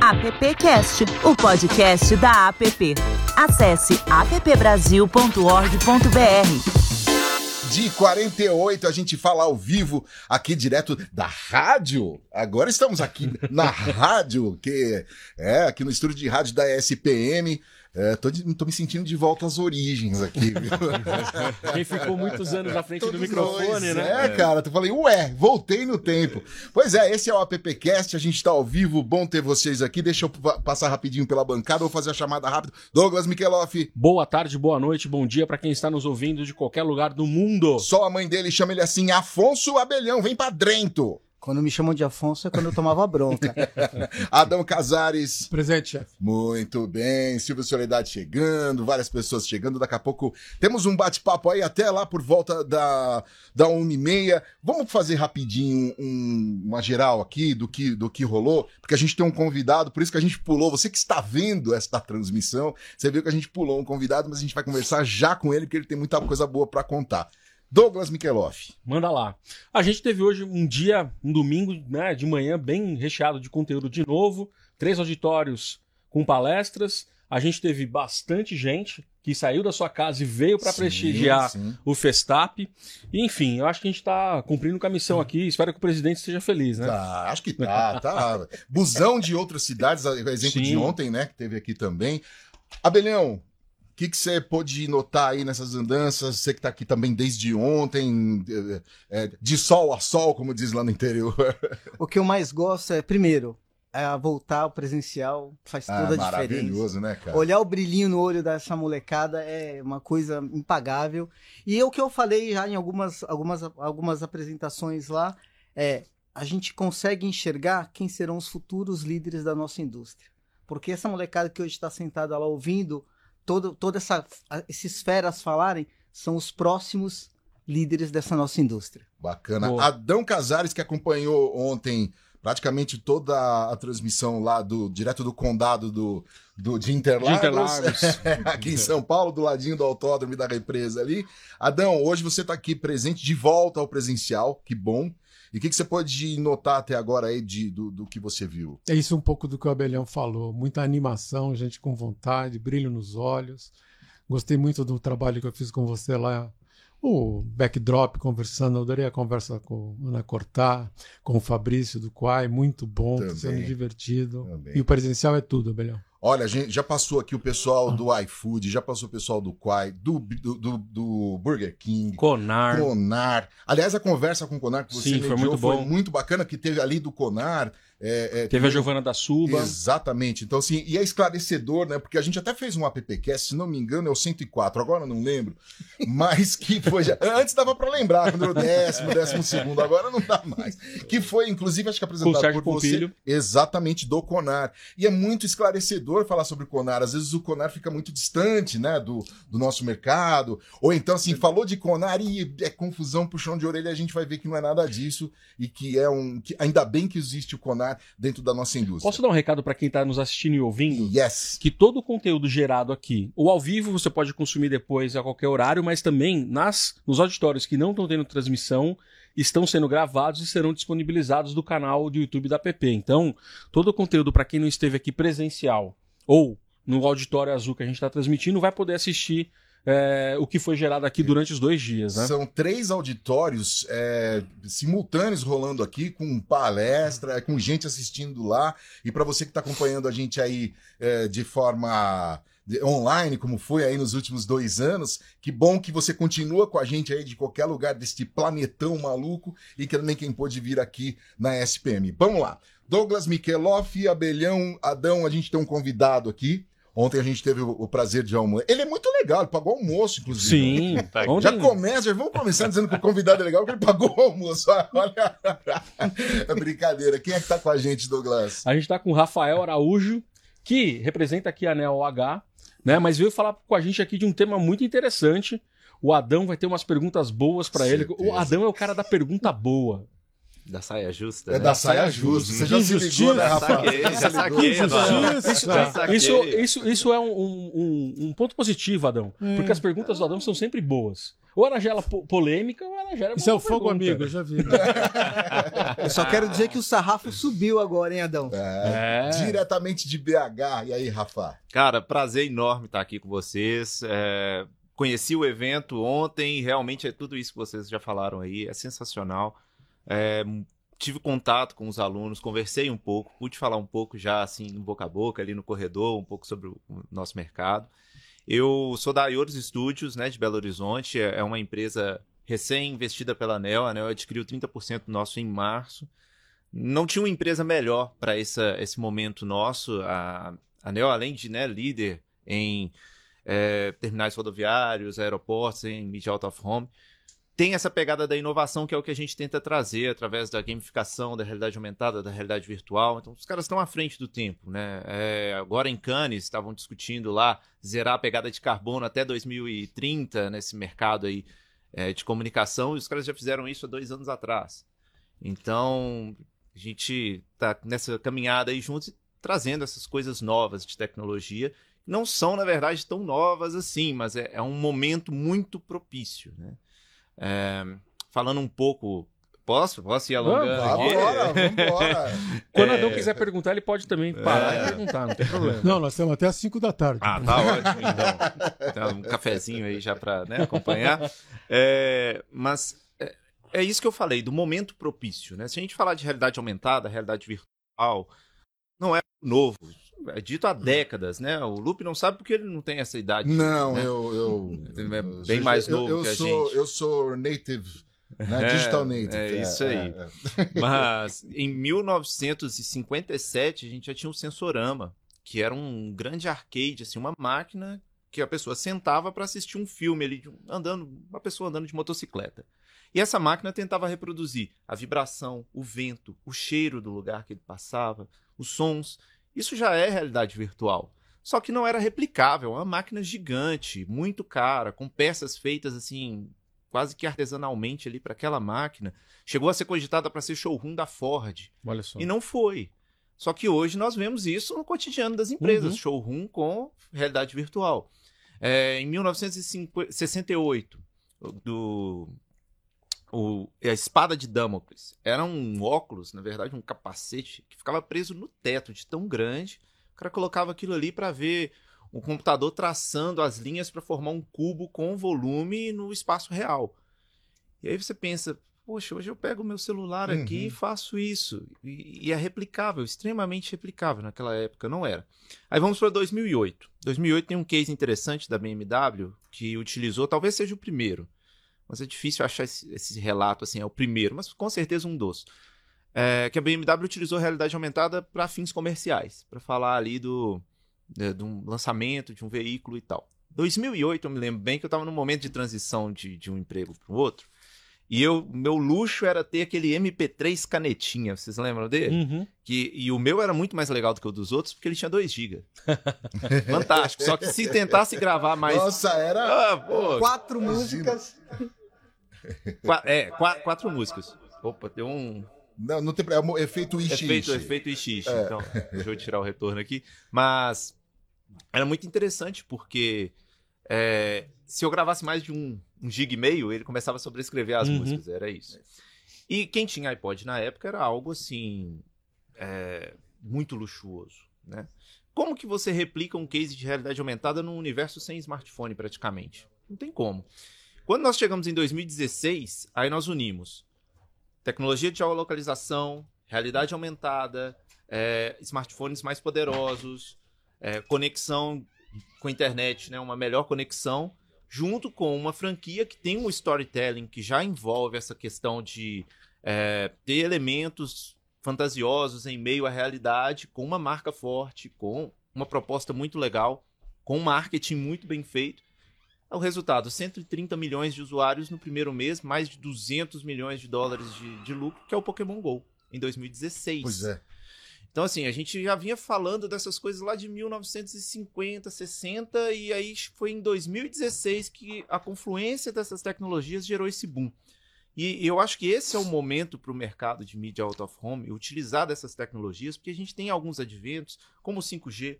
AppCast, o podcast da App. Acesse appbrasil.org.br. De 48, a gente fala ao vivo aqui direto da rádio. Agora estamos aqui na rádio, que é aqui no estúdio de rádio da SPM. É, tô, de- tô me sentindo de volta às origens aqui, viu? Quem ficou muitos anos à frente do Todos microfone, nós, né? É, cara, tu falei, ué, voltei no tempo. Pois é, esse é o AppCast, a gente tá ao vivo, bom ter vocês aqui. Deixa eu pa- passar rapidinho pela bancada, vou fazer a chamada rápida. Douglas Mikeloff, Boa tarde, boa noite, bom dia pra quem está nos ouvindo de qualquer lugar do mundo. só a mãe dele chama ele assim, Afonso Abelhão, vem pra Drento. Quando me chamam de Afonso é quando eu tomava bronca. Adão Casares, Presente, chefe. muito bem. Silvio Soledade chegando, várias pessoas chegando. Daqui a pouco temos um bate-papo aí até lá por volta da, da 1h30. Vamos fazer rapidinho um- uma geral aqui do que, do que rolou, porque a gente tem um convidado, por isso que a gente pulou. Você que está vendo esta transmissão, você viu que a gente pulou um convidado, mas a gente vai conversar já com ele, porque ele tem muita coisa boa para contar. Douglas Mikeloff. Manda lá. A gente teve hoje um dia, um domingo, né, de manhã, bem recheado de conteúdo de novo. Três auditórios com palestras. A gente teve bastante gente que saiu da sua casa e veio para prestigiar sim. o Festap. E, enfim, eu acho que a gente está cumprindo com a missão aqui. Espero que o presidente esteja feliz, né? Tá, acho que tá, tá. Busão de outras cidades, exemplo Sim. de ontem, né, que teve aqui também. Abelhão, que que você pôde notar aí nessas andanças? Você que tá aqui também desde ontem, é, é, de sol a sol, como diz lá no interior. o que eu mais gosto é, primeiro, é voltar ao presencial, faz Ah, toda a diferença. maravilhoso, né, cara? Olhar o brilhinho no olho dessa molecada é uma coisa impagável. E é o que eu falei já em algumas, algumas, algumas apresentações lá, é a gente consegue enxergar quem serão os futuros líderes da nossa indústria. Porque essa molecada que hoje está sentada lá ouvindo todo, toda essa esses feras falarem são os próximos líderes dessa nossa indústria. Bacana. Boa. Adão Casares, que acompanhou ontem praticamente toda a transmissão lá do direto do condado do, do de Interlagos, De Interlagos. aqui em São Paulo, do ladinho do autódromo e da represa ali. Adão, hoje você está aqui presente, de volta ao presencial, que bom. E o que, que você pode notar até agora aí de, do, do que você viu? É isso um pouco do que o Abelhão falou. Muita animação, gente com vontade, brilho nos olhos. Gostei muito do trabalho que eu fiz com você lá. O backdrop conversando, eu adorei a conversa com a Ana Cortá, com o Fabrício do Quai, muito bom, Também. sendo divertido. Também. E o presencial é tudo, Abelhão. Olha, a gente já passou aqui o pessoal do iFood, já passou o pessoal do Quai, do, do, do, do Burger King, Conar. Conar. Aliás, a conversa com o Conar que você Sim, foi muito foi muito bacana, que teve ali do Conar. É, é, Teve a Giovana da Suba. Exatamente. Então, assim, e é esclarecedor, né? Porque a gente até fez um appcast, se não me engano, é o 104, agora eu não lembro. Mas que foi já. Antes dava pra lembrar, quando era o décimo, décimo segundo, agora não dá mais. Que foi, inclusive, acho que apresentado por Pompilho. você. Exatamente, do Conar. E é muito esclarecedor falar sobre o Conar. Às vezes o Conar fica muito distante, né, do, do nosso mercado. Ou então, assim, falou de Conar e é confusão, puxão de orelha, a gente vai ver que não é nada disso e que é um. Que, ainda bem que existe o Conar dentro da nossa indústria. Posso dar um recado para quem está nos assistindo e ouvindo? Yes. que todo o conteúdo gerado aqui, ou ao vivo você pode consumir depois a qualquer horário, mas também nas nos auditórios que não estão tendo transmissão, estão sendo gravados e serão disponibilizados do canal do YouTube da PP. Então, todo o conteúdo para quem não esteve aqui presencial ou no auditório azul que a gente está transmitindo vai poder assistir é, o que foi gerado aqui durante os dois dias, né? São três auditórios é, simultâneos rolando aqui, com palestra, com gente assistindo lá. E para você que está acompanhando a gente aí é, de forma online, como foi aí nos últimos dois anos, que bom que você continua com a gente aí de qualquer lugar deste planetão maluco e que também quem pôde vir aqui na SPM. Vamos lá. Douglas Mikeloff, Abelhão, Adão, a gente tem um convidado aqui. Ontem a gente teve o, o prazer de almoçar. Ele é muito legal, ele pagou almoço, inclusive. Sim. Ontem- Já começa, já vamos começar dizendo que o convidado é legal, porque ele pagou o almoço. Olha, é brincadeira. Quem é que tá com a gente, Douglas? A gente está com o Rafael Araújo, que representa aqui a Neo H, né? Mas veio falar com a gente aqui de um tema muito interessante. O Adão vai ter umas perguntas boas para ele. O. Adão é o cara da pergunta boa. Da saia justa, É né? da saia justa. Você já se ligou, né, Injustiça. Rafa? Já saquei, mano. Já saquei. Isso, isso, isso é um, um- um- ponto positivo, Adão. Porque as perguntas do Adão são sempre boas. Ou era gela po- polêmica, ou era gela. Isso é o fogo pergunta. amigo, eu já vi. Eu só quero dizer que o sarrafo subiu agora, hein, Adão? É, É. Diretamente de BH. E aí, Rafa? Cara, prazer enorme estar aqui com vocês. É, conheci o evento ontem, realmente é tudo isso que vocês já falaram aí, é sensacional. É, tive contato com os alunos, conversei um pouco, pude falar um pouco já assim, boca a boca, ali no corredor, um pouco sobre o nosso mercado. Eu sou da Ioros Studios, né, de Belo Horizonte, é é uma empresa recém-investida pela ANEL, a ANEL adquiriu 30% nosso em março. Não tinha uma empresa melhor para esse momento nosso. A, ANEL, além de né, líder em é, terminais rodoviários, aeroportos, em Media Out of Home, tem essa pegada da inovação que é o que a gente tenta trazer através da gamificação, da realidade aumentada, da realidade virtual. Então, os caras estão à frente do tempo, né? É, agora em Cannes estavam discutindo lá zerar a pegada de carbono até 2030 nesse mercado aí é, de comunicação, e os caras já fizeram isso há dois anos atrás. Então, a gente está nessa caminhada aí juntos e trazendo essas coisas novas de tecnologia. Não são, na verdade, tão novas assim, mas é, é um momento muito propício, né? É, falando um pouco. Posso? Posso ir alongando? aqui? Vambora, vambora. Quando o Adão quiser perguntar, ele pode também parar É. e perguntar, não tem problema. Não, nós estamos até às 5 da tarde. Ah, tá ótimo, então. Então, um cafezinho aí já para acompanhar. É, mas é, é isso que eu falei, do momento propício. Né? Se a gente falar de realidade aumentada, realidade virtual, não é novo. É dito há décadas, né? O Lupe não sabe porque ele não tem essa idade. Não, né? eu, eu. Ele é eu- bem eu- mais eu- novo eu que a sou, gente. Eu sou native, né? É, Digital native. é isso aí. Mas em 1957 a gente já tinha um sensorama, que era um grande arcade, assim, uma máquina que a pessoa sentava para assistir um filme ali, andando, uma pessoa andando de motocicleta. E essa máquina tentava reproduzir a vibração, o vento, o cheiro do lugar que ele passava, os sons. Isso já é realidade virtual. Só que não era replicável, é uma máquina gigante, muito cara, com peças feitas assim, quase que artesanalmente ali para aquela máquina. Chegou a ser cogitada para ser showroom da Ford. Olha só. E não foi. Só que hoje nós vemos isso no cotidiano das empresas, Uhum. showroom com realidade virtual. É, em 1968, do o, a espada de Damocles era um óculos, na verdade, um capacete que ficava preso no teto de tão grande. O cara colocava aquilo ali para ver o computador traçando as linhas para formar um cubo com volume no espaço real. E aí você pensa, poxa, hoje eu pego o meu celular aqui Uhum. e faço isso. E, e é replicável, extremamente replicável. Naquela época não era. Aí vamos para 2008. 2008 tem um case interessante da BMW que utilizou, talvez seja o primeiro, mas é difícil achar esse, esse relato assim, é o primeiro, mas com certeza um dos. É, que a BMW utilizou realidade aumentada para fins comerciais, para falar ali do de, de um lançamento de um veículo e tal. 2008 eu me lembro bem que eu estava num momento de transição de, de um emprego para o outro. E eu, meu luxo era ter aquele MP3 canetinha, vocês lembram dele? Uhum. Que, e o meu era muito mais legal do que o dos outros, porque ele tinha 2 GB. Fantástico. Só que se tentasse gravar mais. Nossa, era. Ah, Quatro músicas. Qua- é, qua- quatro músicas. Opa, deu um Não, não tem. É o efeito ixi. efeito, efeito ixi. Então, deixa eu tirar o retorno aqui. Mas era muito interessante, porque é, se eu gravasse mais de um, um gig e meio, ele começava a sobrescrever as Uhum. músicas. Era isso. E quem tinha iPod na época era algo assim. é, muito luxuoso, né? Como que você replica um case de realidade aumentada num universo sem smartphone praticamente? Não tem como. Quando nós chegamos em 2016, aí nós unimos tecnologia de geolocalização, realidade aumentada, é, smartphones mais poderosos, é, conexão com a internet, né, uma melhor conexão, junto com uma franquia que tem um storytelling que já envolve essa questão de é, ter elementos fantasiosos em meio à realidade, com uma marca forte, com uma proposta muito legal, com um marketing muito bem feito. O resultado, 130 milhões de usuários no primeiro mês, mais de 200 milhões de dólares de, de lucro, que é o Pokémon GO, em 2016. Pois é. Então, assim, a gente já vinha falando dessas coisas lá de 1950, 60, e aí foi em 2016 que a confluência dessas tecnologias gerou esse boom. E eu acho que esse é o momento para o mercado de mídia out of home utilizar dessas tecnologias, porque a gente tem alguns adventos, como o 5G,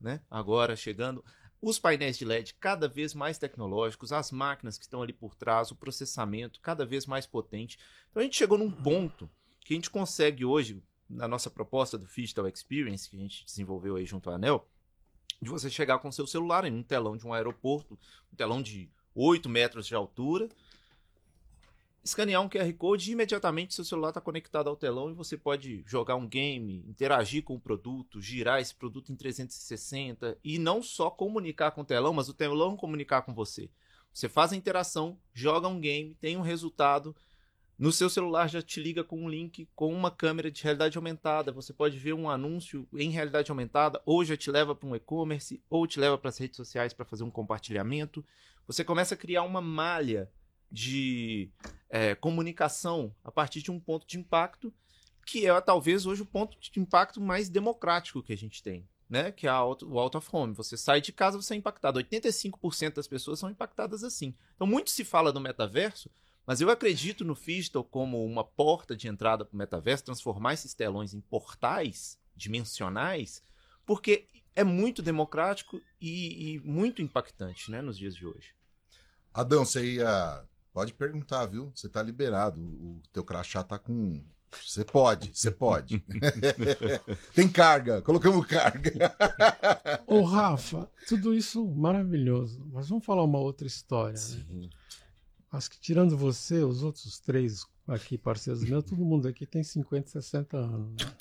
né? Agora chegando. Os painéis de LED cada vez mais tecnológicos, as máquinas que estão ali por trás, o processamento cada vez mais potente. Então a gente chegou num ponto que a gente consegue hoje, na nossa proposta do Digital Experience, que a gente desenvolveu aí junto à ANEL, de você chegar com seu celular em um telão de um aeroporto, um telão de 8 metros de altura, escanear um QR Code e imediatamente seu celular está conectado ao telão e você pode jogar um game, interagir com o produto, girar esse produto em 360 e não só comunicar com o telão, mas o telão comunicar com você. Você faz a interação, joga um game, tem um resultado, no seu celular já te liga com um link com uma câmera de realidade aumentada. Você pode ver um anúncio em realidade aumentada, ou já te leva para um e-commerce, ou te leva para as redes sociais para fazer um compartilhamento. Você começa a criar uma malha de é, comunicação a partir de um ponto de impacto que é talvez hoje o ponto de impacto mais democrático que a gente tem, né? Que é auto, o out of home. Você sai de casa, você é impactado. 85% das pessoas são impactadas assim. Então muito se fala do metaverso, mas eu acredito no Digital como uma porta de entrada para o metaverso, transformar esses telões em portais dimensionais, porque é muito democrático e, e muito impactante, né, nos dias de hoje. Adão, você ia Pode perguntar, viu? Você tá liberado. O teu crachá tá com. Você pode, você pode. Tem carga, colocamos carga. Ô, Rafa, tudo isso maravilhoso. Mas vamos falar uma outra história. Né? Acho que tirando você, os outros três aqui, parceiros meus, todo mundo aqui tem 50, 60 anos. Né?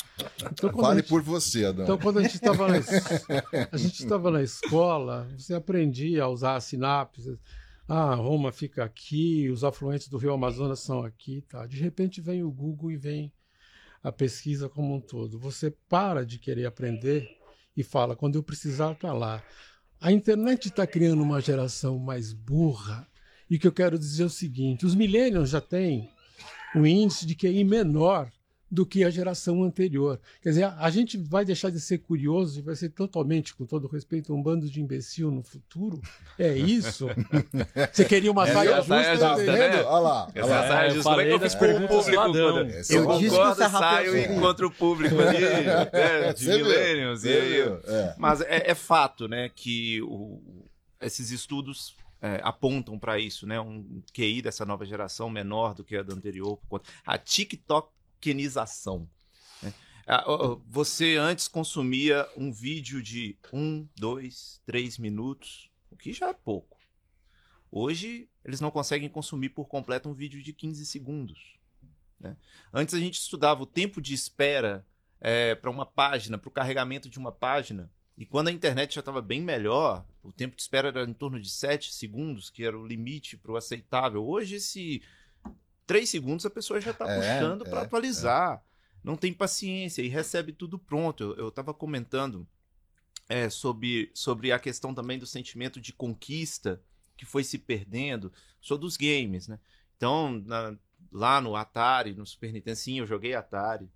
Então, Fale gente, por você, Adão. Então, quando a gente estava na, a gente estava na escola, você aprendia a usar sinapses ah, Roma fica aqui, os afluentes do Rio Amazonas são aqui, tá? De repente vem o Google e vem a pesquisa como um todo. Você para de querer aprender e fala, quando eu precisar, tá lá. A internet está criando uma geração mais burra. E o que eu quero dizer é o seguinte: os millennials já têm um índice de QI menor do que a geração anterior. Quer dizer, a, gente vai deixar de ser curioso e vai ser totalmente, com todo respeito, um bando de imbecil no futuro? É isso? Você queria uma é, saia justa? Saia justa né? Olha lá. Essa é, saia justa. Como é que eu fiz com o público? Eu, eu concordo, saio e encontro o público ali, né, de millennials. E aí, é. Mas é, é, fato, né, que o, esses estudos é, apontam para isso, né? Um QI dessa nova geração menor do que a da anterior. A TikTok tokenização. Né? Ah, você antes consumia um vídeo de um, dois, três minutos, o que já é pouco. Hoje, eles não conseguem consumir por completo um vídeo de 15 segundos. Né? Antes, a gente estudava o tempo de espera é, para uma página, para o carregamento de uma página. E quando a internet já estava bem melhor, o tempo de espera era em torno de 7 segundos, que era o limite para o aceitável. Hoje, esse três segundos a pessoa já está é, puxando é, para atualizar. É. Não tem paciência e recebe tudo pronto. Eu estava comentando é, sobre, sobre a questão também do sentimento de conquista que foi se perdendo. Sou dos games, né? Então, na, lá no Atari, no Super Nintendo, sim, eu joguei Atari.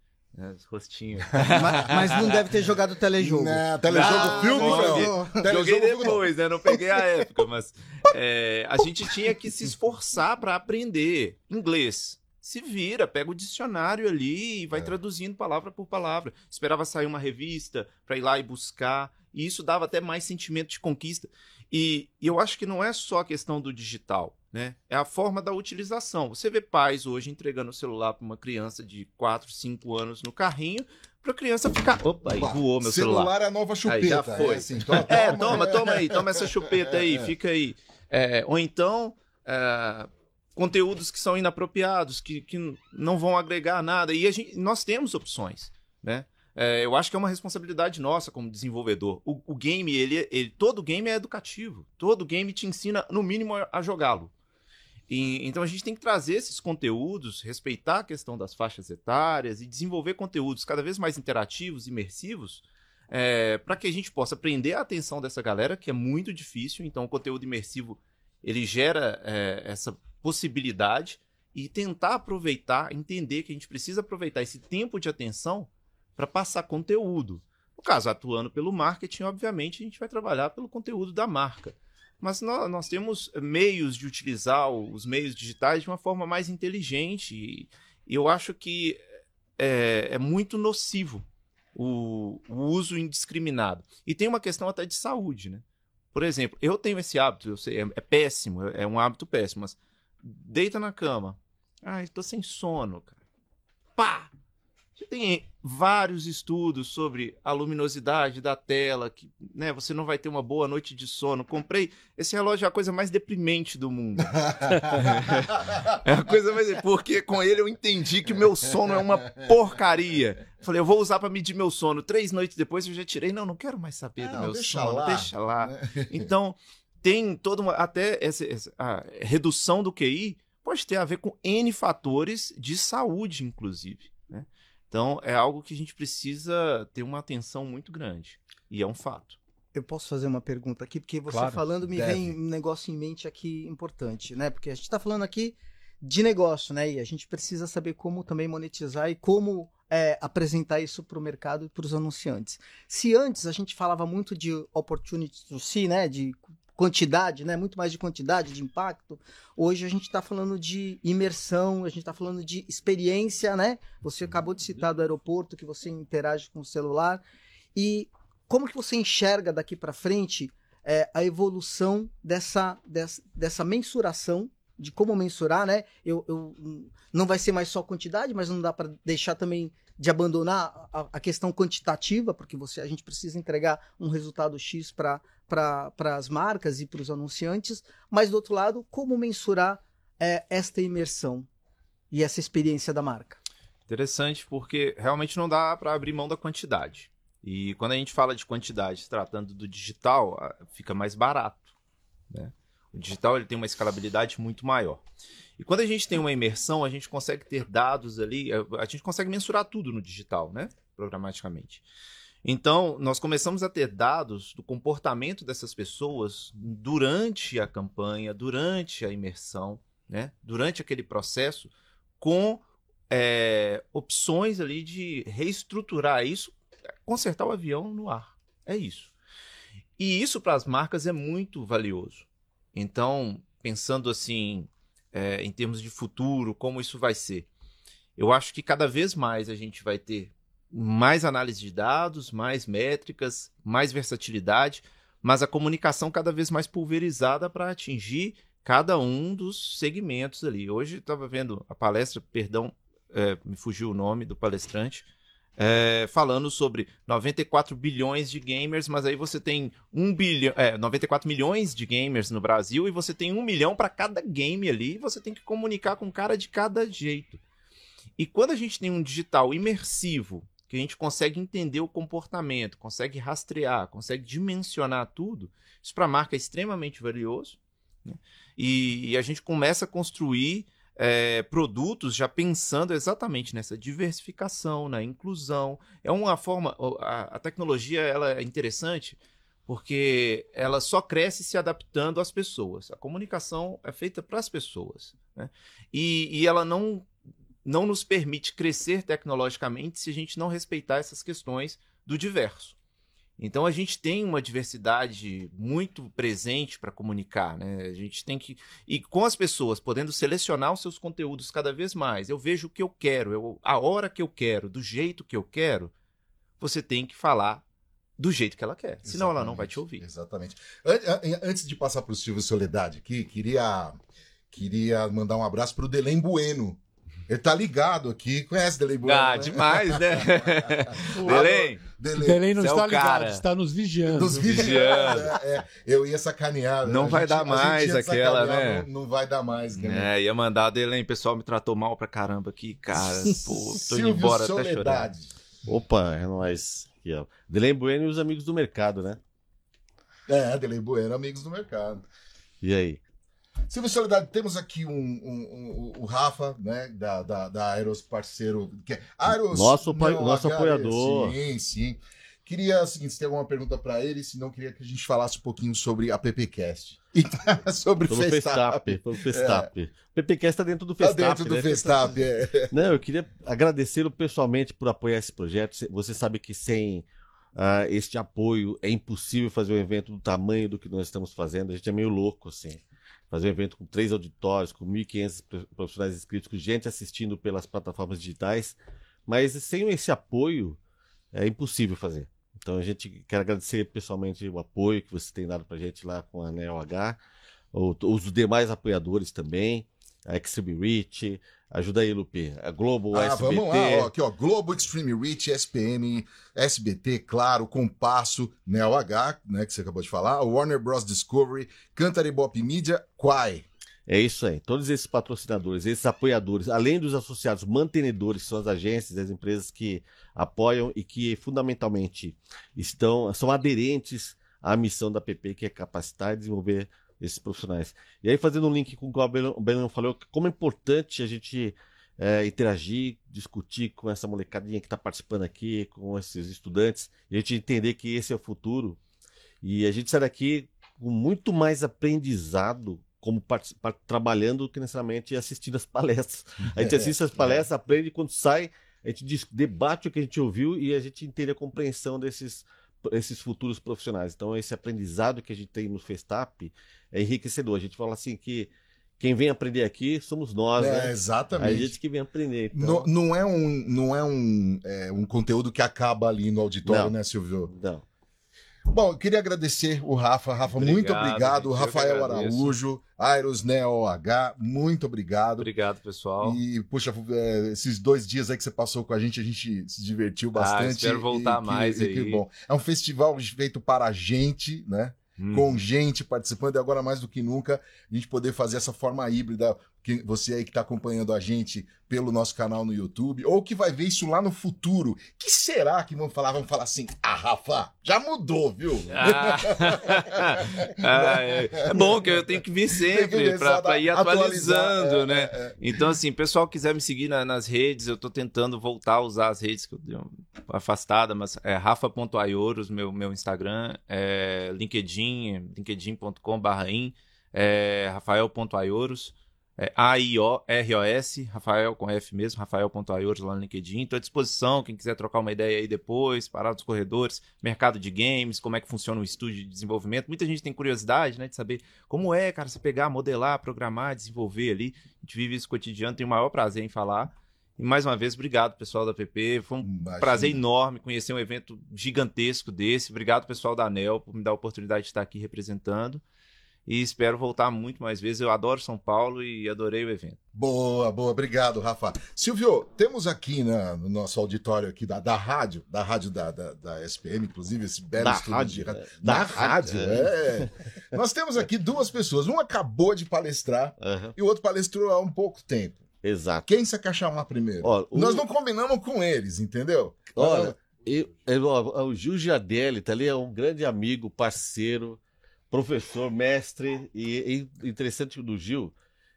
Rostinho. mas, mas, não deve ter jogado telejogo. Não, telejogo não, filme, não. Joguei, joguei depois, né? Não peguei a época, mas é, a gente tinha que se esforçar para aprender inglês. Se vira, pega o dicionário ali e vai é. traduzindo palavra por palavra. Esperava sair uma revista para ir lá e buscar. E isso dava até mais sentimento de conquista. E, e eu acho que não é só a questão do digital. Né? É a forma da utilização. Você vê pais hoje entregando o celular para uma criança de 4, 5 anos no carrinho, para a criança ficar. Opa, aí voou meu celular. Celular é a nova chupeta. Aí já foi. É, assim, toma, é, toma, toma aí, toma essa chupeta aí, fica aí. É, ou então, é, conteúdos que são inapropriados, que, que não vão agregar nada. E a gente, nós temos opções, né? É, eu acho que é uma responsabilidade nossa como desenvolvedor. O, o game, ele, ele, todo game é educativo. Todo game te ensina, no mínimo, a jogá-lo. Então a gente tem que trazer esses conteúdos, respeitar a questão das faixas etárias e desenvolver conteúdos cada vez mais interativos, imersivos, é, para que a gente possa prender a atenção dessa galera, que é muito difícil. Então o conteúdo imersivo ele gera é, essa possibilidade e tentar aproveitar, entender que a gente precisa aproveitar esse tempo de atenção para passar conteúdo. No caso, atuando pelo marketing, obviamente, a gente vai trabalhar pelo conteúdo da marca. Mas nós, nós, temos meios de utilizar os meios digitais de uma forma mais inteligente. E, eu acho que é, é muito nocivo o, o, uso indiscriminado. E tem uma questão até de saúde, né? Por exemplo, eu tenho esse hábito, eu sei, é, é péssimo, é, é um hábito péssimo, mas deita na cama. Ai, tô sem sono, cara. Pá! Você tem vários estudos sobre a luminosidade da tela, que né, você não vai ter uma boa noite de sono. Comprei esse relógio é a coisa mais deprimente do mundo. é a coisa mais porque com ele eu entendi que o meu sono é uma porcaria. Falei, eu vou usar para medir meu sono. Três noites depois eu já tirei. Não, não quero mais saber Não, do meu deixa sono. lá. Deixa lá. Né? Então, tem toda uma. Até essa, essa- a redução do QI pode ter a ver com N fatores de saúde, inclusive. Então, é algo que a gente precisa ter uma atenção muito grande. E é um fato. Eu posso fazer uma pergunta aqui, porque você Claro, falando me deve. vem um negócio em mente aqui importante, né? Porque a gente está falando aqui de negócio, né? E a gente precisa saber como também monetizar e como é, apresentar isso para o mercado e para os anunciantes. Se antes a gente falava muito de opportunity to see, né? De quantidade, né? Muito mais de quantidade, de impacto. Hoje a gente está falando de imersão, a gente está falando de experiência, né? Você acabou de citar do aeroporto que você interage com o celular e como que você enxerga daqui para frente é, a evolução dessa, dessa, dessa mensuração, de como mensurar, né? Eu, eu- não vai ser mais só quantidade, mas não dá para deixar também de abandonar a, a questão quantitativa, porque você, a gente precisa entregar um resultado X para as marcas e para os anunciantes, mas do outro lado, como mensurar é, esta imersão e essa experiência da marca? Interessante, porque realmente não dá para abrir mão da quantidade. E quando a gente fala de quantidade, tratando do digital, fica mais barato. né? O digital ele tem uma escalabilidade muito maior. E quando a gente tem uma imersão, a gente consegue ter dados ali, eh, a gente consegue mensurar tudo no digital, né? Programaticamente. Então, nós começamos a ter dados do comportamento dessas pessoas durante a campanha, durante a imersão, né? Durante aquele processo, com é, opções ali de reestruturar isso, consertar o avião no ar. É isso. E isso para as marcas é muito valioso. Então, pensando assim, é, em termos de futuro, como isso vai ser, eu acho que cada vez mais a gente vai ter mais análise de dados, mais métricas, mais versatilidade, mas a comunicação cada vez mais pulverizada para atingir cada um dos segmentos ali. Hoje estava vendo a palestra, perdão, é, me fugiu o nome do palestrante, é, falando sobre 94 bilhões de gamers, mas aí você tem 1 bilhão, é, 94 milhões de gamers no Brasil e você tem um milhão para cada game ali e você tem que comunicar com o cara de cada jeito. E quando a gente tem um digital imersivo, que a gente consegue entender o comportamento, consegue rastrear, consegue dimensionar tudo, isso para a marca é extremamente valioso. né? E, e a gente começa a construir é, produtos já pensando exatamente nessa diversificação, na inclusão. É uma forma. A, a tecnologia ela é interessante porque ela só cresce se adaptando às pessoas. A comunicação é feita para as pessoas. né? E, e ela não, não nos permite crescer tecnologicamente se a gente não respeitar essas questões do diverso. Então a gente tem uma diversidade muito presente para comunicar, né? A gente tem que e com as pessoas podendo selecionar os seus conteúdos cada vez mais. Eu vejo o que eu quero, eu, a hora que eu quero, do jeito que eu quero. Você tem que falar do jeito que ela quer, senão ela não vai te ouvir. Exatamente. An- an- Antes de passar para o Silvio Soledade aqui, queria, queria mandar um abraço para o Delém Bueno. Ele tá ligado aqui, conhece Delém Bueno? Ah, né? demais, né? Belém, Delém. Belém não Você é está o ligado, cara. está nos vigiando. Dos vigiando. É, eu ia sacanear. né? Não A vai gente- dar mais aquela, né? Não, não vai dar mais, né? É, ia mandar Delém, pessoal me tratou mal pra caramba aqui, cara. Pô, tô indo Silvio embora até chorando. Soledade. Opa, é nóis. Aqui, ó. Delém Bueno e os amigos do mercado, né? É, Delém Bueno, amigos do mercado. E aí? Silvio Soledade, temos aqui um, um- um- o Rafa, né, da, da, da Aeros Parceiro. Que é Aeros, Nosso nosso apoiador. Sim, sim. Queria, assim, se tem alguma pergunta para ele, se não, queria que a gente falasse um pouquinho sobre a PPcast. E sobre o Festap. Festap. Pelo Festap. O PPcast está dentro do Tá Festap. dentro do né? Festap, é. Não, eu queria agradecê-lo pessoalmente por apoiar esse projeto. Você sabe que sem ah, este apoio é impossível fazer um evento do tamanho do que nós estamos fazendo. A gente é meio louco, assim. Fazer um evento com três auditórios, com 1.500 pro- profissionais inscritos, com gente assistindo pelas plataformas digitais. Mas sem esse apoio, é impossível fazer. Então a gente quer agradecer pessoalmente o apoio que você tem dado pra gente lá com a NeoH, os demais apoiadores também, a Extreme Reach, ajuda aí, Lupe, a Globo, Ah, SBT. vamos lá, ó, aqui ó, Globo Extreme Reach, SPM, SBT, claro, Compasso, Neo H, né, que você acabou de falar, Warner Bros Discovery, Cantar Bop Media, Quai. É isso aí. Todos esses patrocinadores, esses apoiadores, além dos associados mantenedores, que são as agências, as empresas que apoiam e que fundamentalmente estão, são aderentes à missão da PP, que é capacitar e desenvolver esses profissionais. E aí, fazendo um link com o que o Belen falou, como é importante a gente é, interagir, discutir com essa molecadinha que está participando aqui, com esses estudantes, e a gente entender que esse é o futuro. E a gente sai daqui com muito mais aprendizado como participar, trabalhando do que necessariamente assistindo as palestras. A gente assiste as palestras, aprende, quando sai, a gente debate o que a gente ouviu e a gente entende a compreensão desses, esses futuros profissionais. Então, esse aprendizado que a gente tem no Festap é enriquecedor. A gente fala assim que quem vem aprender aqui somos nós, É, né? A exatamente. gente que vem aprender. Então, Não, não é, um, não é, um, é um conteúdo que acaba ali no auditório, Não. né, Silvio? não. Bom, eu queria agradecer o Rafa. Rafa, muito Obrigado, obrigado. gente, que Rafael. Araújo, Airos Neo H, muito obrigado. Obrigado, pessoal. E, puxa, é, esses dois dias aí que você passou com a gente, a gente se divertiu bastante. Ah, espero voltar e que- mais e que aí. bom. É um festival feito para a gente, né? Hum. Com gente participando, e agora mais do que nunca, a gente poder fazer essa forma híbrida. Que você aí que está acompanhando a gente pelo nosso canal no YouTube, ou que vai ver isso lá no futuro. que será que vão falar? Vão falar assim: ah, Rafa, já mudou, viu? Ah, Ah, é, é bom que eu tenho que vir sempre começar pra, a pra ir atualizando, é, né? é, é. Então, assim, pessoal quiser me seguir na- nas redes, eu tô tentando voltar a usar as redes que eu dei afastada, mas é rafa.aioros, meu, meu Instagram, é LinkedIn, linkedin.com.br in, é rafael.aioros, é A-I-O-R-O-S, Rafael com F mesmo, rafael.aioros lá no LinkedIn. Estou à disposição, quem quiser trocar uma ideia aí depois, parar dos corredores, mercado de games, como é que funciona o estúdio de desenvolvimento. Muita gente tem curiosidade, né, de saber como é, cara, você pegar, modelar, programar, desenvolver ali. A gente vive isso cotidiano, tenho o maior prazer em falar. E mais uma vez, obrigado, pessoal da PP. Foi um Imagina. prazer enorme conhecer um evento gigantesco desse. Obrigado, pessoal da ANEL, por me dar a oportunidade de estar aqui representando. E espero voltar muito mais vezes. Eu adoro São Paulo e adorei o evento. Boa, boa, obrigado, Rafa. Silvio, temos aqui na- no nosso auditório aqui da, da rádio, da rádio da, da, da SPM, inclusive, esse belo Da estúdio rádio, de rádio. é. Da Da rádio, rádio, é. Nós temos aqui duas pessoas. Um acabou de palestrar Aham, e o outro palestrou há um pouco tempo. Exato. Quem você quer chamar primeiro? O- Nós não combinamos com eles, entendeu? Olha, eu, eu- o Gil Giardelli tá ali, é um grande amigo, parceiro, professor, mestre. E, e interessante do Gil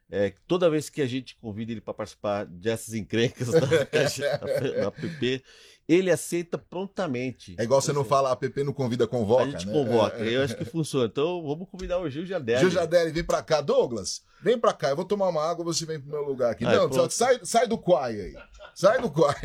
é que toda vez que a gente convida ele para participar dessas encrencas da, da, da PP, ele aceita prontamente. É igual você não fala, a PP não convida, convoca. A gente né? convoca. É, é. Eu acho que funciona. Então vamos convidar o Gil Giardelli. Gil Jadelli, vem pra cá. Douglas, vem pra cá. Eu vou tomar uma água, você vem pro meu lugar aqui. Aí, não, pronto. sai, sai do quai aí. Sai do quai.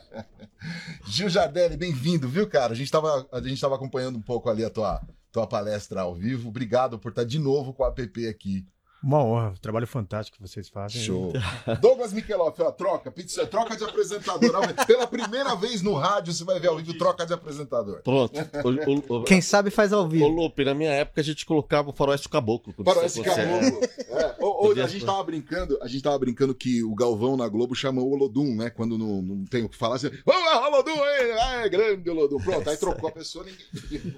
Gil Jardelli, bem-vindo, viu, cara? A gente, tava, a gente tava acompanhando um pouco ali a tua, tua palestra ao vivo. Obrigado por estar de novo com a app aqui. Uma honra, trabalho fantástico que vocês fazem. Show. Douglas Mikeloff, ó, troca, pizza, troca de apresentador. Pela primeira vez no rádio, você vai ver ao vivo, troca de apresentador. Pronto. O, o, o, Quem sabe faz ao Ô, vivo. Lupe, na minha época a gente colocava o faroeste caboclo. você- caboclo. É, ô, ô, Podia- a gente tava brincando, a gente tava brincando que o Galvão na Globo chamou o Olodum, né? Quando não, não tem o que falar, você. Vamos lá, Olodum aí! É grande Olodum. Pronto, aí trocou a pessoa, ninguém.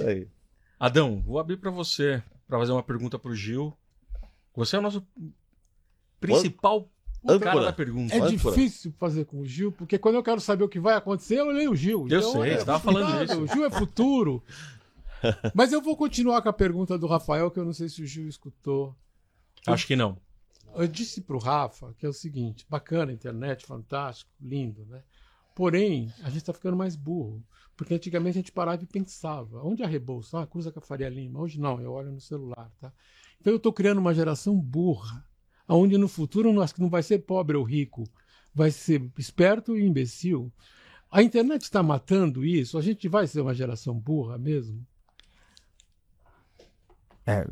Aí. Adão, vou abrir para você para fazer uma pergunta pro Gil. Você é o nosso principal Âncora. cara da pergunta. É Âncora. difícil fazer com o Gil, porque quando eu quero saber o que vai acontecer, eu leio o Gil. Eu Então, sei, é você tava falando disso. O Gil é futuro. Mas eu vou continuar com a pergunta do Rafael, que eu não sei se o Gil escutou. Acho que não. Eu disse pro Rafa que é o seguinte: bacana, internet, fantástico, lindo, né? Porém, a gente está ficando mais burro. Porque antigamente a gente parava e pensava. Onde é a Rebouça? Ah, cruza com a Faria Lima. Hoje não, eu olho no celular, tá? Então eu estou criando uma geração burra. Onde no futuro não, não vai ser pobre ou rico. Vai ser esperto e imbecil. A internet está matando isso? A gente vai ser uma geração burra mesmo? É,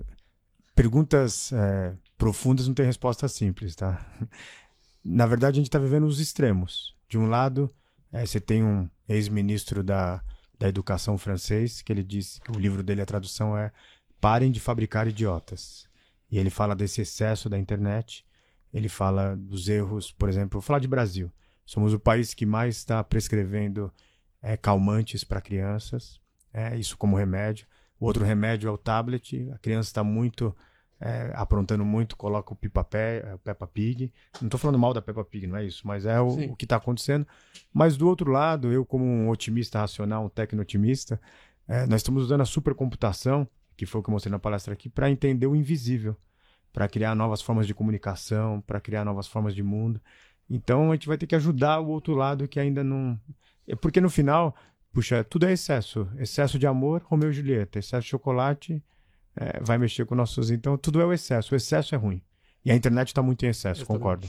perguntas é, profundas não tem resposta simples, tá? Na verdade, a gente está vivendo os extremos. De um lado, é, você tem um ex-ministro da da educação francês, que ele disse que o livro dele, a tradução é Parem de fabricar idiotas. E ele fala desse excesso da internet, ele fala dos erros, por exemplo, vou falar de Brasil. Somos o país que mais está prescrevendo é, calmantes para crianças, é, isso como remédio. O outro remédio é o tablet, a criança está muito é, aprontando muito, coloca o Pipa Pé, o Peppa Pig. Não estou falando mal da Peppa Pig, não é isso, mas é o, o que está acontecendo. Mas do outro lado, eu como um otimista racional, um tecno-otimista, é, nós estamos usando a supercomputação, que foi o que eu mostrei na palestra aqui, para entender o invisível, para criar novas formas de comunicação, para criar novas formas de mundo. Então a gente vai ter que ajudar o outro lado que ainda não. É porque no final, puxa, tudo é excesso. Excesso de amor, Romeu e Julieta. Excesso de chocolate, é, vai mexer com nossos. Então, tudo é o excesso. O excesso é ruim. E a internet está muito em excesso, Eu concordo.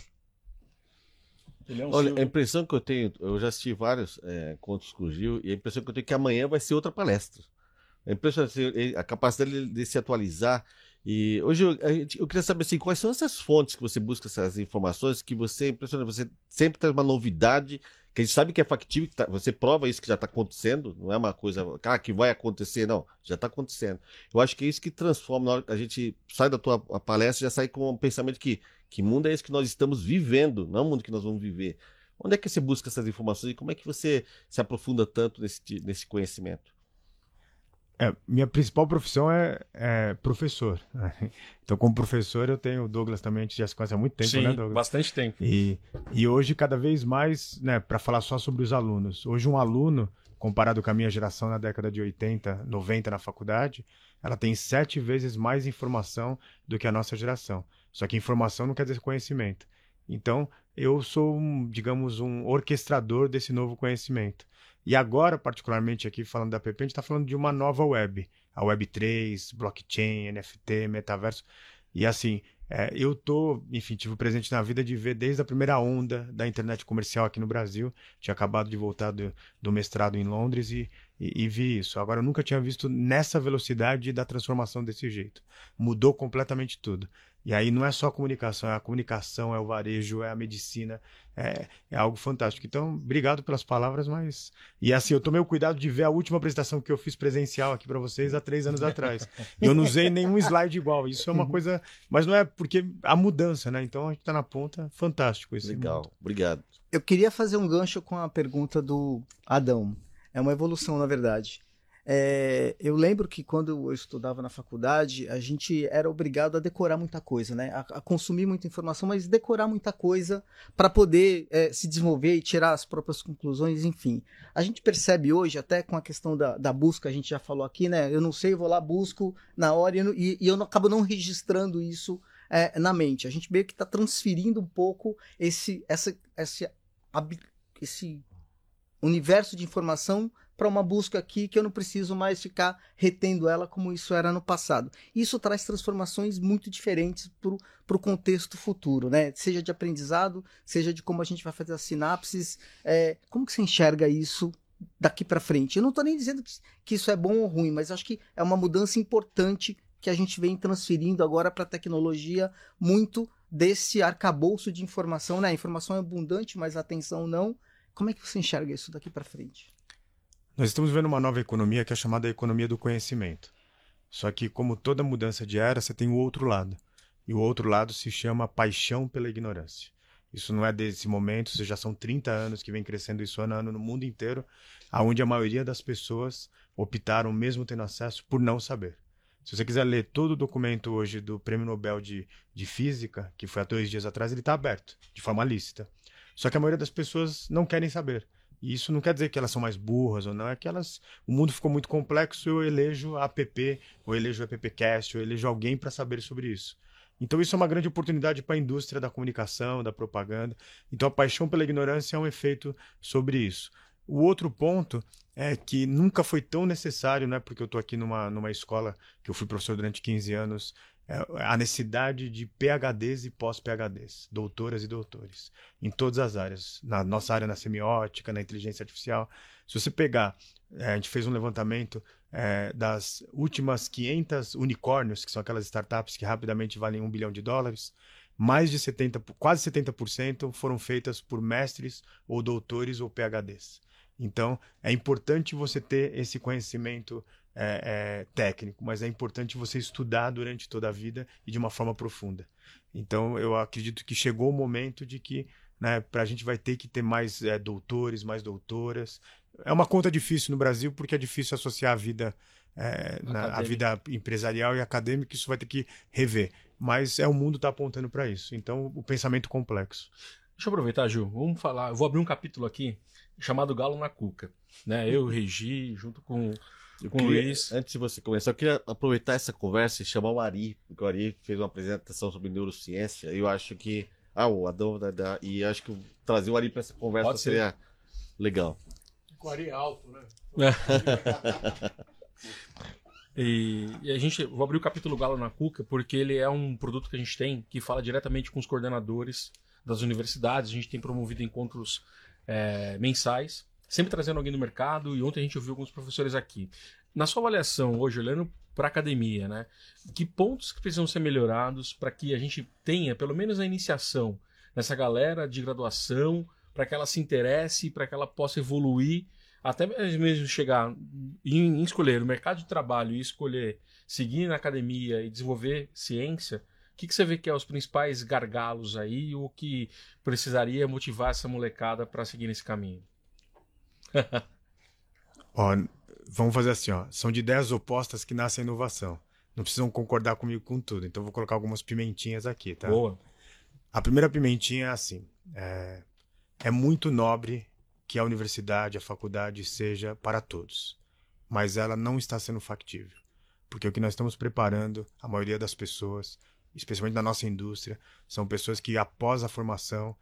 Olha, a impressão que eu tenho, eu já assisti vários é, contos com o Gil, e a impressão que eu tenho é que amanhã vai ser outra palestra. A impressão assim, a capacidade de, de se atualizar. E hoje eu, eu queria saber assim, quais são essas fontes que você busca essas informações que você impressiona, você sempre traz uma novidade que a gente sabe que é factível, que tá- você prova isso que já está acontecendo, não é uma coisa ah, que vai acontecer, não, já está acontecendo. Eu acho que é isso que transforma, a gente sai da tua palestra, já sai com um pensamento que que mundo é esse que nós estamos vivendo, não é o mundo que nós vamos viver. Onde é que você busca essas informações e como é que você se aprofunda tanto nesse, nesse conhecimento? É, minha principal profissão é, é professor. Então, como professor, eu tenho o Douglas também, a gente já se conhece há muito tempo, Sim, né, Douglas? bastante tempo. E, e hoje, cada vez mais, né, para falar só sobre os alunos. Hoje, um aluno, comparado com a minha geração na década de 80, 90 na faculdade, ela tem sete vezes mais informação do que a nossa geração. Só que informação não quer dizer conhecimento. Então, eu sou, digamos, um orquestrador desse novo conhecimento. E agora, particularmente aqui, falando da PP, a gente está falando de uma nova web. A Web 3, blockchain, NFT, metaverso. E assim, é, eu tô, enfim, tive presente na vida de ver desde a primeira onda da internet comercial aqui no Brasil. Tinha acabado de voltar do, do mestrado em Londres e, e, e vi isso. Agora, eu nunca tinha visto nessa velocidade da transformação desse jeito. Mudou completamente tudo. E aí não é só a comunicação, é a comunicação, é o varejo, é a medicina, é, é algo fantástico. Então, obrigado pelas palavras, mas. E assim, eu tomei o cuidado de ver a última apresentação que eu fiz presencial aqui para vocês há três anos atrás. E eu não usei nenhum slide igual. Isso é uma coisa. Mas não é porque a mudança, né? Então a gente tá na ponta, fantástico esse Legal, mundo. obrigado. Eu queria fazer um gancho com a pergunta do Adão. É uma evolução, na verdade. É, eu lembro que quando eu estudava na faculdade, a gente era obrigado a decorar muita coisa, né? A, a consumir muita informação, mas decorar muita coisa para poder é, se desenvolver e tirar as próprias conclusões, enfim. A gente percebe hoje, até com a questão da, da busca, a gente já falou aqui, né? Eu não sei, eu vou lá, busco na hora e, e- eu não, acabo não registrando isso é, na mente. A gente meio que está transferindo um pouco esse, essa, esse, esse universo de informação para uma busca aqui que eu não preciso mais ficar retendo ela como isso era no passado. Isso traz transformações muito diferentes para o contexto futuro, né? Seja de aprendizado, seja de como a gente vai fazer as sinapses. é, como que você enxerga isso daqui para frente? Eu não estou nem dizendo que, que isso é bom ou ruim, mas acho que é uma mudança importante que a gente vem transferindo agora para a tecnologia muito desse arcabouço de informação, né? A informação é abundante, mas a atenção não. Como é que você enxerga isso daqui para frente? Nós estamos vendo uma nova economia que é chamada economia do conhecimento. Só que, como toda mudança de era, você tem o outro lado. E o outro lado se chama paixão pela ignorância. Isso não é desse momento, isso já são 30 anos que vem crescendo isso ano a ano no mundo inteiro, aonde a maioria das pessoas optaram, mesmo tendo acesso, por não saber. Se você quiser ler todo o documento hoje do Prêmio Nobel de, de Física, que foi há dois dias atrás, ele está aberto, de forma lícita. Só que a maioria das pessoas não querem saber. E isso não quer dizer que elas são mais burras ou não, é que elas. O mundo ficou muito complexo, eu elejo a app, ou elejo o appcast, ou elejo alguém para saber sobre isso. Então isso é uma grande oportunidade para a indústria da comunicação, da propaganda. Então a paixão pela ignorância é um efeito sobre isso. O outro ponto é que nunca foi tão necessário, né, porque eu estou aqui numa, numa escola que eu fui professor durante 15 anos, a necessidade de PhDs e pós-PhDs, doutoras e doutores, em todas as áreas. Na nossa área na semiótica, na inteligência artificial. Se você pegar, é, a gente fez um levantamento é, das últimas 500 unicórnios, que são aquelas startups que rapidamente valem um bilhão de dólares, mais de 70, quase 70% foram feitas por mestres ou doutores ou PhDs. Então, é importante você ter esse conhecimento é, é, técnico, mas é importante você estudar durante toda a vida e de uma forma profunda. Então, eu acredito que chegou o momento de que né, a gente vai ter que ter mais é, doutores, mais doutoras. É uma conta difícil no Brasil porque é difícil associar a vida, é, na, a vida empresarial e acadêmica, isso vai ter que rever. Mas é o mundo está apontando para isso. Então, o pensamento complexo. Deixa eu aproveitar, Ju. Vamos falar. Eu vou abrir um capítulo aqui chamado Galo na Cuca. Né? Eu, Regi, junto com, Eu com o queria- Luiz. Antes de você começar, eu queria aproveitar essa conversa e chamar o Ari, porque o Ari fez uma apresentação sobre neurociência e eu acho que. Ah, o Adão da, da- e acho que trazer o Ari para essa conversa Pode ser. seria legal. Aquari alto, né? E, e a gente, vou abrir o capítulo Galo na Cuca, porque ele é um produto que a gente tem que fala diretamente com os coordenadores das universidades. A gente tem promovido encontros é, mensais, sempre trazendo alguém do mercado. E ontem a gente ouviu alguns professores aqui. Na sua avaliação hoje, olhando para a academia, né? Que pontos que precisam ser melhorados para que a gente tenha, pelo menos a iniciação nessa galera de graduação, para que ela se interesse, para que ela possa evoluir até mesmo chegar em, em escolher o mercado de trabalho e escolher seguir na academia e desenvolver ciência, o que, que você vê que é os principais gargalos aí, o que precisaria motivar essa molecada para seguir nesse caminho? Ó, vamos fazer assim, ó. São de ideias opostas que nasce a inovação. Não precisam concordar comigo com tudo. Então, vou colocar algumas pimentinhas aqui, tá? Boa. A primeira pimentinha é assim: é, é muito nobre que a universidade, a faculdade seja para todos, mas ela não está sendo factível, porque o que nós estamos preparando, a maioria das pessoas, especialmente na nossa indústria, são pessoas que após a formação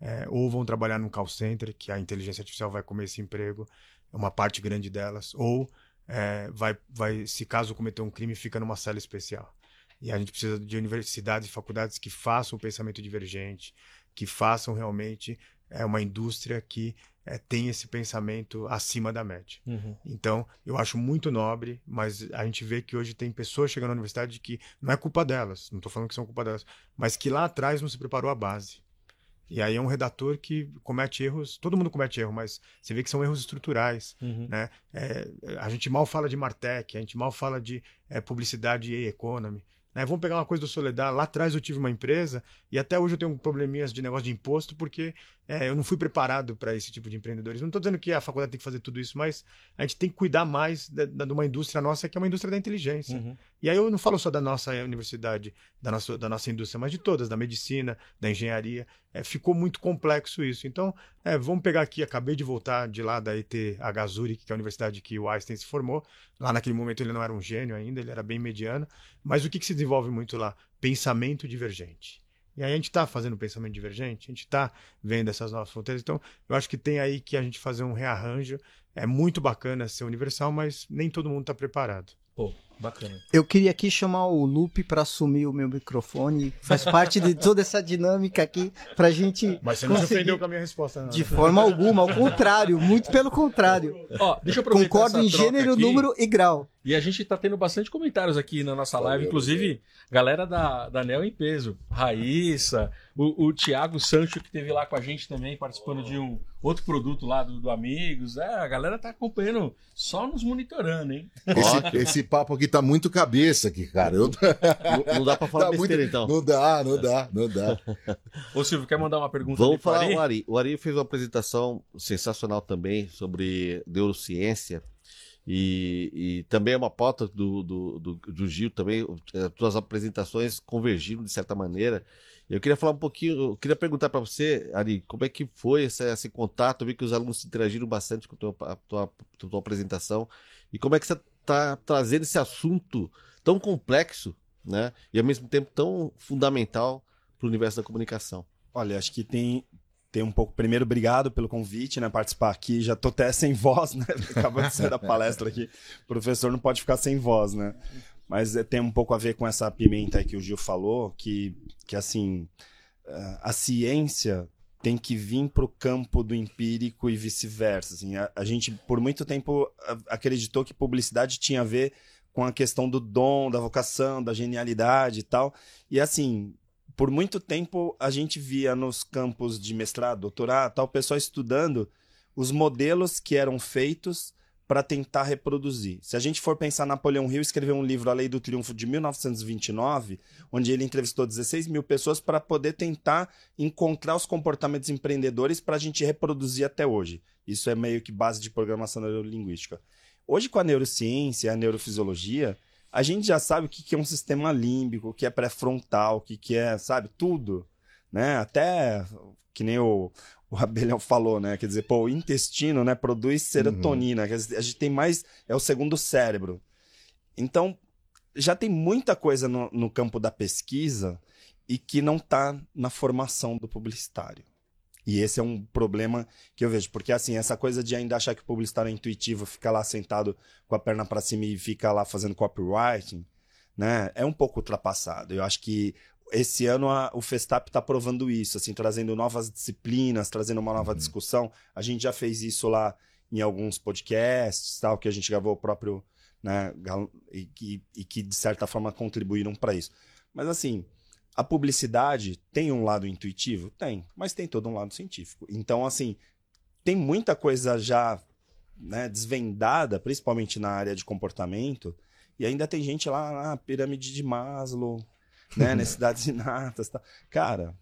é, ou vão trabalhar num call center, que a inteligência artificial vai comer esse emprego, uma parte grande delas, ou é, vai, vai, se caso cometer um crime, fica numa cela especial. E a gente precisa de universidades e faculdades que façam o pensamento divergente, que façam realmente é, uma indústria que é, tem esse pensamento acima da média. Uhum. Então, eu acho muito nobre, mas a gente vê que hoje tem pessoas chegando na universidade que não é culpa delas, não estou falando que são culpa delas, mas que lá atrás não se preparou a base. E aí é um redator que comete erros, todo mundo comete erro, mas você vê que são erros estruturais. Uhum. Né? É, a gente mal fala de Martech, a gente mal fala de é, publicidade e economy. Né? Vamos pegar uma coisa do Soledad. Lá atrás eu tive uma empresa e até hoje eu tenho probleminhas de negócio de imposto porque é, eu não fui preparado para esse tipo de empreendedores. Não estou dizendo que a faculdade tem que fazer tudo isso, mas a gente tem que cuidar mais da- da- de uma indústria nossa que é uma indústria da inteligência. Uhum. E aí eu não falo só da nossa universidade, da nossa, da nossa indústria, mas de todas, da medicina, da engenharia. É, ficou muito complexo isso. Então, é, vamos pegar aqui, acabei de voltar de lá da ETH Zurich, que é a universidade que o Einstein se formou. Lá naquele momento ele não era um gênio ainda, ele era bem mediano. Mas o que, que se desenvolve muito lá? Pensamento divergente. E aí a gente está fazendo pensamento divergente, a gente está vendo essas novas fronteiras. Então, eu acho que tem aí que a gente fazer um rearranjo. É muito bacana ser universal, mas nem todo mundo está preparado. Pô, bacana. Eu queria aqui chamar o Lupe para assumir o meu microfone. Faz parte de toda essa dinâmica aqui pra gente Mas você não se ofendeu com a minha resposta, não. De forma alguma, ao contrário, muito pelo contrário. Ó, deixa eu Concordo em gênero, aqui. número e grau. E a gente tá tendo bastante comentários aqui na nossa live, inclusive galera da, da Neo em peso. Raíssa, o, o Thiago Sancho, que teve lá com a gente também, participando de um outro produto lá do, do Amigos. É, a galera tá acompanhando, só nos monitorando, hein? Esse, esse papo aqui tá muito cabeça aqui, cara. Eu, Não, não dá pra falar tá besteira, muito- então. Não dá, não dá, não dá. Ô Silvio, quer mandar uma pergunta Vamos falar Ari? o Ari. O Ari fez uma apresentação sensacional também sobre neurociência. E, e também é uma pauta do, do, do, do Gil também. As tuas apresentações convergiram de certa maneira. Eu queria falar um pouquinho, eu queria perguntar para você, Ari, como é que foi esse, esse contato? Eu vi que os alunos interagiram bastante com a tua, a tua, a tua apresentação. E como é que você está trazendo esse assunto tão complexo, né? E ao mesmo tempo tão fundamental para o universo da comunicação? Olha, acho que tem, tem um pouco. Primeiro, obrigado pelo convite, né? Participar aqui. Já tô até sem voz, né? Acabou de sair da palestra aqui. O professor não pode ficar sem voz, né? Mas é, tem um pouco a ver com essa pimenta aí que o Gil falou, que, que assim, eh, a ciência tem que vir para o campo do empírico e vice-versa. Assim, a, a gente, por muito tempo, acreditou que publicidade tinha a ver com a questão do dom, da vocação, da genialidade e tal. E assim, por muito tempo a gente via nos campos de mestrado, doutorado, tal, o pessoal estudando os modelos que eram feitos para tentar reproduzir. Se a gente for pensar, Napoleão Hill escreveu um livro, A Lei do Triunfo, de 1929, onde ele entrevistou 16 mil pessoas para poder tentar encontrar os comportamentos empreendedores para a gente reproduzir até hoje. Isso é meio que base de programação neurolinguística. Hoje, com a neurociência, a neurofisiologia, a gente já sabe o que é um sistema límbico, o que é pré-frontal, o que é, sabe, tudo. Né? Até que nem o, o Abelhão falou, né? Quer dizer, pô, o intestino, né, produz serotonina. Quer dizer, a gente tem mais. É o segundo cérebro. Então, já tem muita coisa no, no campo da pesquisa e que não está na formação do publicitário. E esse é um problema que eu vejo, porque assim, essa coisa de ainda achar que o publicitário é intuitivo, fica lá sentado com a perna para cima e fica lá fazendo copywriting, né? É um pouco ultrapassado. Eu acho que esse ano a, o Festap está provando isso, assim, trazendo novas disciplinas, trazendo uma nova uhum. discussão. A gente já fez isso lá em alguns podcasts, tal, que a gente gravou o próprio, né, e, e, e que de certa forma contribuíram para isso. Mas assim, a publicidade tem um lado intuitivo? Tem, mas tem todo um lado científico. Então, assim, tem muita coisa já né, desvendada, principalmente na área de comportamento, e ainda tem gente lá na pirâmide de Maslow, né? Necessidades inatas. Tá. Cara,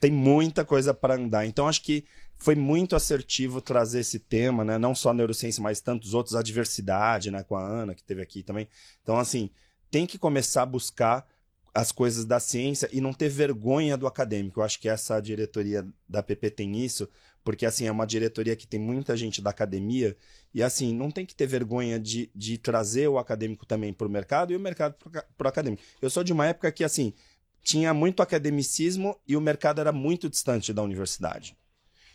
tem muita coisa para andar. Então, acho que foi muito assertivo trazer esse tema, né? Não só a neurociência, mas tantos outros, a diversidade, né? Com a Ana, que teve aqui também. Então, assim, tem que começar a buscar as coisas da ciência e não ter vergonha do acadêmico. Eu acho que essa diretoria da PP tem isso, porque assim, é uma diretoria que tem muita gente da academia e assim, não tem que ter vergonha de, de trazer o acadêmico também para o mercado e o mercado para o acadêmico. Eu sou de uma época que assim, tinha muito academicismo e o mercado era muito distante da universidade.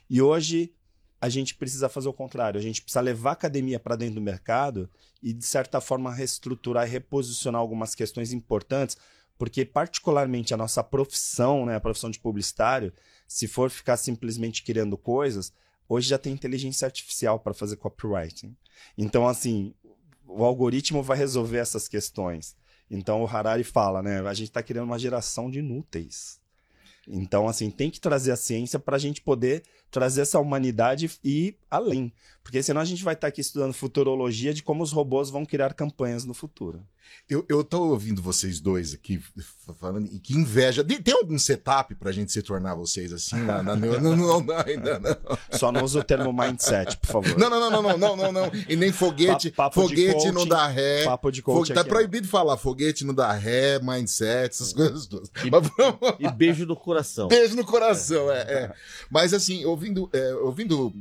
E hoje a gente precisa fazer o contrário, a gente precisa levar a academia para dentro do mercado e de certa forma reestruturar e reposicionar algumas questões importantes porque particularmente a nossa profissão, né, a profissão de publicitário, se for ficar simplesmente criando coisas, hoje já tem inteligência artificial para fazer copywriting. Então, assim, o algoritmo vai resolver essas questões. Então, o Harari fala, né, a gente está criando uma geração de inúteis. Então, assim, tem que trazer a ciência para a gente poder trazer essa humanidade e ir além. Porque senão a gente vai estar tá aqui estudando futurologia de como os robôs vão criar campanhas no futuro. Eu, eu tô ouvindo vocês dois aqui falando, e que inveja. Tem algum setup pra gente se tornar vocês assim? Na, não, não, não, ainda não. Só não usa o termo mindset, por favor. Não, não, não, não, não, não, não. E nem foguete. papo foguete coaching, não dá ré. Papo de coach. Tá proibido falar foguete não dá ré, mindset, essas coisas todas. E, e beijo no coração. Beijo no coração, é. é. Mas assim, ouvindo, é, ouvindo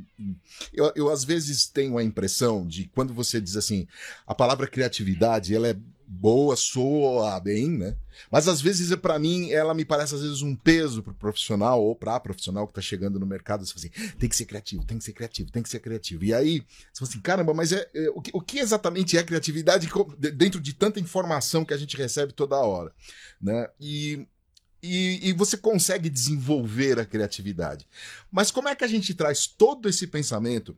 eu, eu às vezes tenho a impressão de quando você diz assim, a palavra criatividade, ela é boa, soa bem, né? Mas às vezes, para mim, ela me parece às vezes um peso pro profissional ou pra profissional que tá chegando no mercado. Você fala assim, tem que ser criativo, tem que ser criativo, tem que ser criativo. E aí, você fala assim, caramba, mas é, é o, que, o, que, exatamente é criatividade dentro de tanta informação que a gente recebe toda hora, né? E, e, e você consegue desenvolver a criatividade. Mas como é que a gente traz todo esse pensamento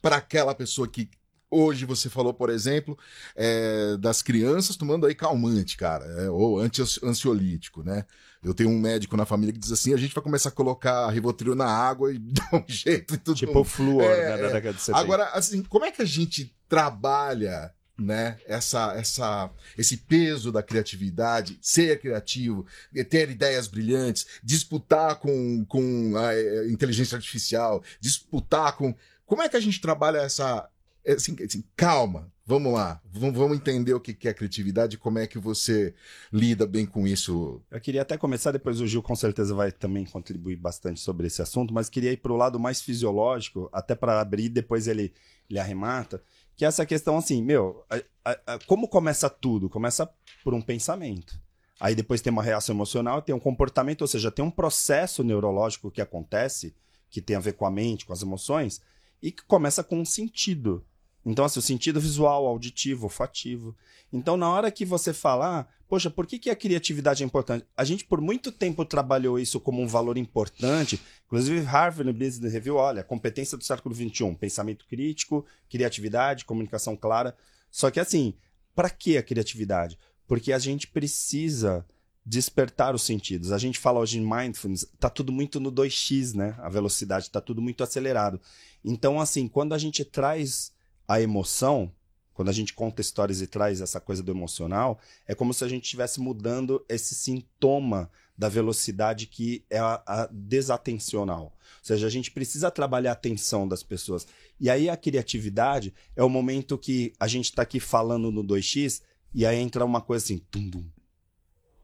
para aquela pessoa que Hoje você falou, por exemplo, é, das crianças tomando aí calmante, cara, é, ou ansiolítico, né? Eu tenho um médico na família que diz assim: a gente vai começar a colocar Rivotril na água e dar um jeito e tudo. Tipo o flúor, é, né, da década de 70. Agora, assim, como é que a gente trabalha né? Essa, essa, esse peso da criatividade, ser criativo, ter ideias brilhantes, disputar com, com a é, inteligência artificial, disputar com. Como é que a gente trabalha essa, assim, assim, calma, vamos lá, vamos, vamos entender o que é criatividade e como é que você lida bem com isso. Eu queria até começar, depois o Gil com certeza vai também contribuir bastante sobre esse assunto, mas queria ir para o lado mais fisiológico, até para abrir, depois ele, ele arremata, que é essa questão assim, meu, a, a, a, como começa tudo? Começa por um pensamento. Aí depois tem uma reação emocional, tem um comportamento, ou seja, tem um processo neurológico que acontece, que tem a ver com a mente, com as emoções, e que começa com um sentido. Então, assim, o sentido visual, auditivo, olfativo. Então, na hora que você falar, poxa, por que, que a criatividade é importante? A gente, por muito tempo, trabalhou isso como um valor importante. Inclusive, Harvard Business Review, olha, competência do século XXI, pensamento crítico, criatividade, comunicação clara. Só que, assim, para que a criatividade? Porque a gente precisa despertar os sentidos. A gente fala hoje em mindfulness, tá tudo muito no 2x, né? A velocidade tá tudo muito acelerado. Então, assim, quando a gente traz a emoção, quando a gente conta histórias e traz essa coisa do emocional, é como se a gente estivesse mudando esse sintoma da velocidade que é a, a desatencional. Ou seja, a gente precisa trabalhar a atenção das pessoas. E aí a criatividade é o momento que a gente está aqui falando no 2x e aí entra uma coisa assim, tum dum,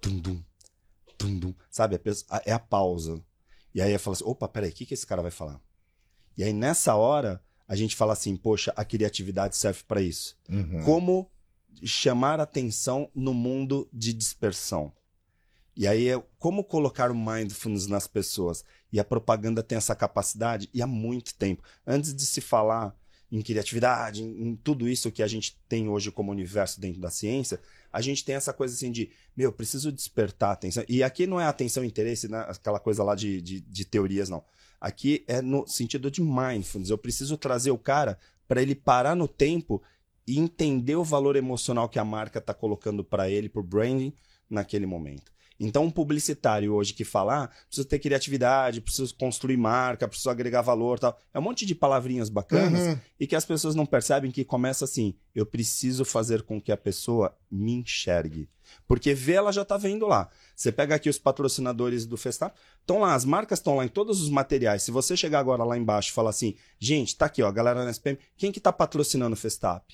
tum dum, tum dum, sabe? É a pausa. E aí eu falo assim, opa, peraí, o que, que esse cara vai falar? E aí nessa hora a gente fala assim, poxa, a criatividade serve para isso. Uhum. Como chamar atenção no mundo de dispersão. E aí é como colocar o mindfulness nas pessoas. E a propaganda tem essa capacidade e há muito tempo. Antes de se falar em criatividade, em, em tudo isso que a gente tem hoje como universo dentro da ciência, a gente tem essa coisa assim de, meu, preciso despertar a atenção. E aqui não é atenção e interesse, né? aquela coisa lá de, de, de teorias, não. Aqui é no sentido de mindfulness. Eu preciso trazer o cara para ele parar no tempo e entender o valor emocional que a marca está colocando para ele, para o branding, naquele momento. Então, um publicitário hoje que fala, ah, preciso ter criatividade, preciso construir marca, preciso agregar valor tal. É um monte de palavrinhas bacanas Uhum. e que as pessoas não percebem que começa assim: eu preciso fazer com que a pessoa me enxergue. Porque ver ela já tá vendo lá. Você pega aqui os patrocinadores do Festap, estão lá, as marcas estão lá em todos os materiais. Se você chegar agora lá embaixo e falar assim, gente, tá aqui, ó, a galera na SPM, quem que tá patrocinando o Festap?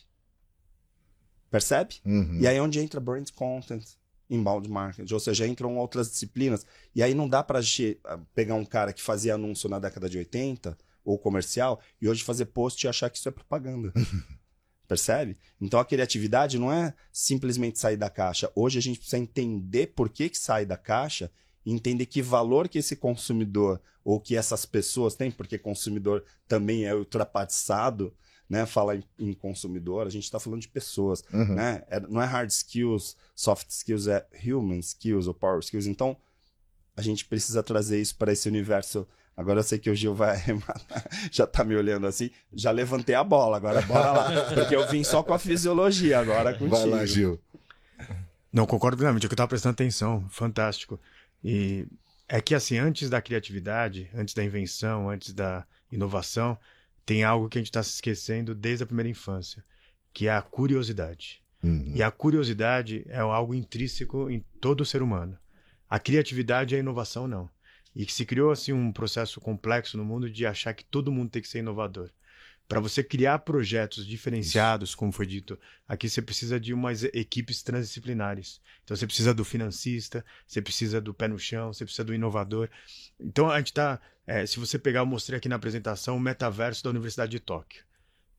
Percebe? Uhum. E aí é onde entra brand content, inbound marketing, ou seja, entram outras disciplinas. E aí não dá gente ah, pegar um cara que fazia anúncio na década de 80 ou comercial e hoje fazer post e achar que isso é propaganda. Percebe? Então a criatividade não é simplesmente sair da caixa. Hoje a gente precisa entender por que, que sai da caixa e entender que valor que esse consumidor ou que essas pessoas têm, porque consumidor também é ultrapassado, né? Falar em, em consumidor, a gente está falando de pessoas, Uhum. né? É- não é hard skills, soft skills, é human skills ou power skills. Então a gente precisa trazer isso para esse universo. Agora eu sei que o Gil vai já tá me olhando assim, já levantei a bola, agora bora lá. Porque eu vim só com a fisiologia agora contigo. Vai lá, Gil. Não, concordo plenamente, é que eu tava prestando atenção, fantástico. E é que assim, antes da criatividade, antes da invenção, antes da inovação, tem algo que a gente está se esquecendo desde a primeira infância, que é a curiosidade. Uhum. E a curiosidade é algo intrínseco em todo ser humano. A criatividade e a inovação não. E que se criou assim um processo complexo no mundo de achar que todo mundo tem que ser inovador. Para você criar projetos diferenciados, como foi dito, aqui você precisa de umas equipes transdisciplinares. Então você precisa do financista, você precisa do pé no chão, você precisa do inovador. Então a gente está, se você pegar, eu mostrei aqui na apresentação o metaverso da Universidade de Tóquio.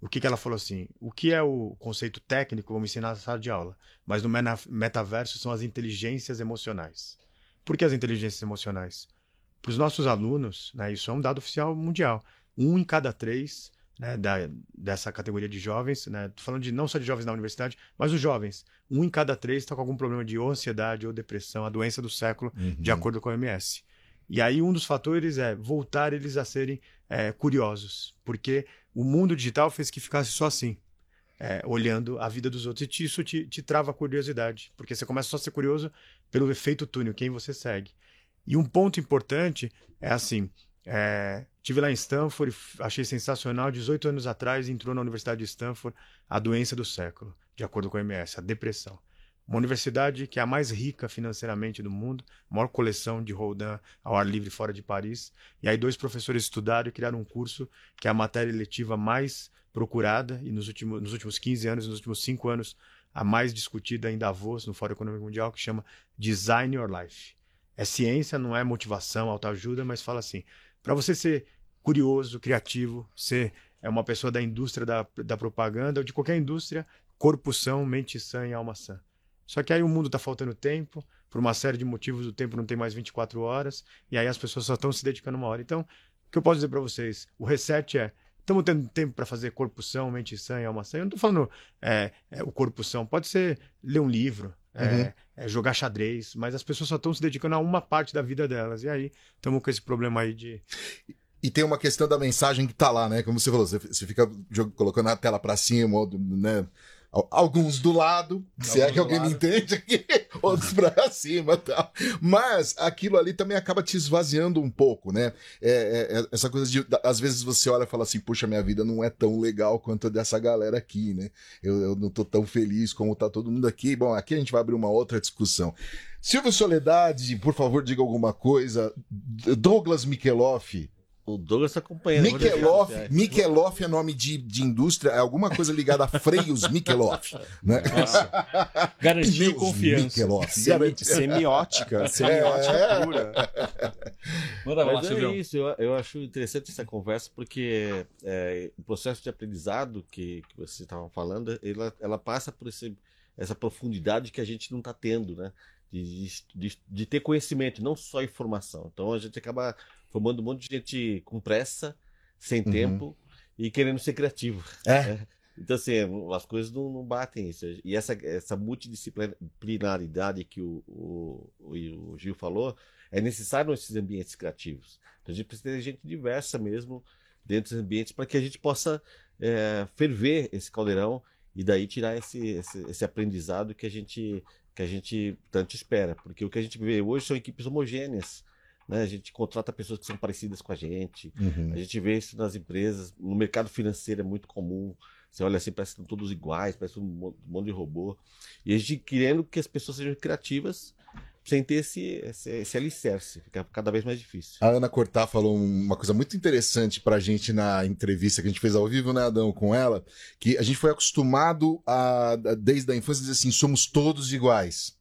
O que, que ela falou assim? O que é o conceito técnico? Vamos ensinar na sala de aula. Mas no metaverso são as inteligências emocionais. Por que as inteligências emocionais? Para os nossos alunos, né, isso é um dado oficial mundial. Um em cada três né, da, dessa categoria de jovens, né, tô falando de não só de jovens na universidade, mas os jovens. Um em cada três está com algum problema de ou ansiedade ou depressão, a doença do século, de acordo com a OMS. E aí um dos fatores é voltar eles a serem é, curiosos, porque o mundo digital fez que ficasse só assim, é, olhando a vida dos outros. E isso te, te trava a curiosidade, porque você começa só a ser curioso pelo efeito túnel, quem você segue. E um ponto importante é assim, é, tive lá em Stanford, achei sensacional, 18 anos atrás entrou na Universidade de Stanford a doença do século, de acordo com a OMS, a depressão. Uma universidade que é a mais rica financeiramente do mundo, maior coleção de Rodin ao ar livre fora de Paris. E aí dois professores estudaram e criaram um curso que é a matéria letiva mais procurada e nos últimos, nos últimos 15 anos, nos últimos 5 anos, a mais discutida em Davos, no Fórum Econômico Mundial, que chama Design Your Life. É ciência, não é motivação, autoajuda, mas fala assim, para você ser curioso, criativo, ser é uma pessoa da indústria da, da propaganda ou de qualquer indústria, corpo são, mente sã e alma sã. Só que aí o mundo está faltando tempo, por uma série de motivos o tempo não tem mais 24 horas, e aí as pessoas só estão se dedicando uma hora. Então, o que eu posso dizer para vocês? O reset é, estamos tendo tempo para fazer corpo são, mente sã e alma sã. Eu não estou falando é, é, o corpo são, pode ser ler um livro, é, é, jogar xadrez, mas as pessoas só estão se dedicando a uma parte da vida delas. E aí, estamos com esse problema aí de E tem uma questão da mensagem que tá lá, né? Como você falou, você, você fica colocando a tela pra cima, né? Al- Alguns do lado, se é Alguns que alguém do me lado. entende aqui, outros pra cima e tal. Mas aquilo ali também acaba te esvaziando um pouco, né? É, é- é essa coisa de. Às vezes você olha e fala assim, puxa, minha vida não é tão legal quanto a dessa galera aqui, né? Eu, eu não tô tão feliz como tá todo mundo aqui. Bom, aqui a gente vai abrir uma outra discussão. Silvio Soledade, por favor, diga alguma coisa. Douglas Mikeloff. O Douglas tá acompanhando. Mikeloff, Mikeloff é nome de, de indústria, é alguma coisa ligada a freios Mikeloff. Né? Garantia e Pneus confiança. Mikeloff. Semi- semiótica, semiótica É. pura. Manda lá, Mas é Silvio. isso, eu, eu acho interessante essa conversa porque é, o processo de aprendizado que, que você estava falando, ela, ela passa por esse, essa profundidade que a gente não está tendo, né? De, de, de ter conhecimento, não só informação. Então a gente acaba formando um monte de gente com pressa, sem Uhum. tempo e querendo ser criativo. É. Então, assim, as coisas não, não batem isso. E essa, essa multidisciplinaridade que o, o, o, o Gil falou é necessário nesses ambientes criativos. Então, a gente precisa ter gente diversa mesmo dentro dos ambientes para que a gente possa é, ferver esse caldeirão e daí tirar esse, esse, esse aprendizado que a gente que a gente tanto espera. Porque o que a gente vê hoje são equipes homogêneas. Né? A gente contrata pessoas que são parecidas com a gente. Uhum. A gente vê isso nas empresas, no mercado financeiro é muito comum. Você olha assim, parece que estão todos iguais, parece um mon- monte de robô. E a gente querendo que as pessoas sejam criativas sem ter esse, esse, esse alicerce, fica cada vez mais difícil. A Ana Cortá falou uma coisa muito interessante pra gente na entrevista que a gente fez ao vivo, né, Adão, com ela, que a gente foi acostumado a, a- desde a infância, dizer assim, somos todos iguais.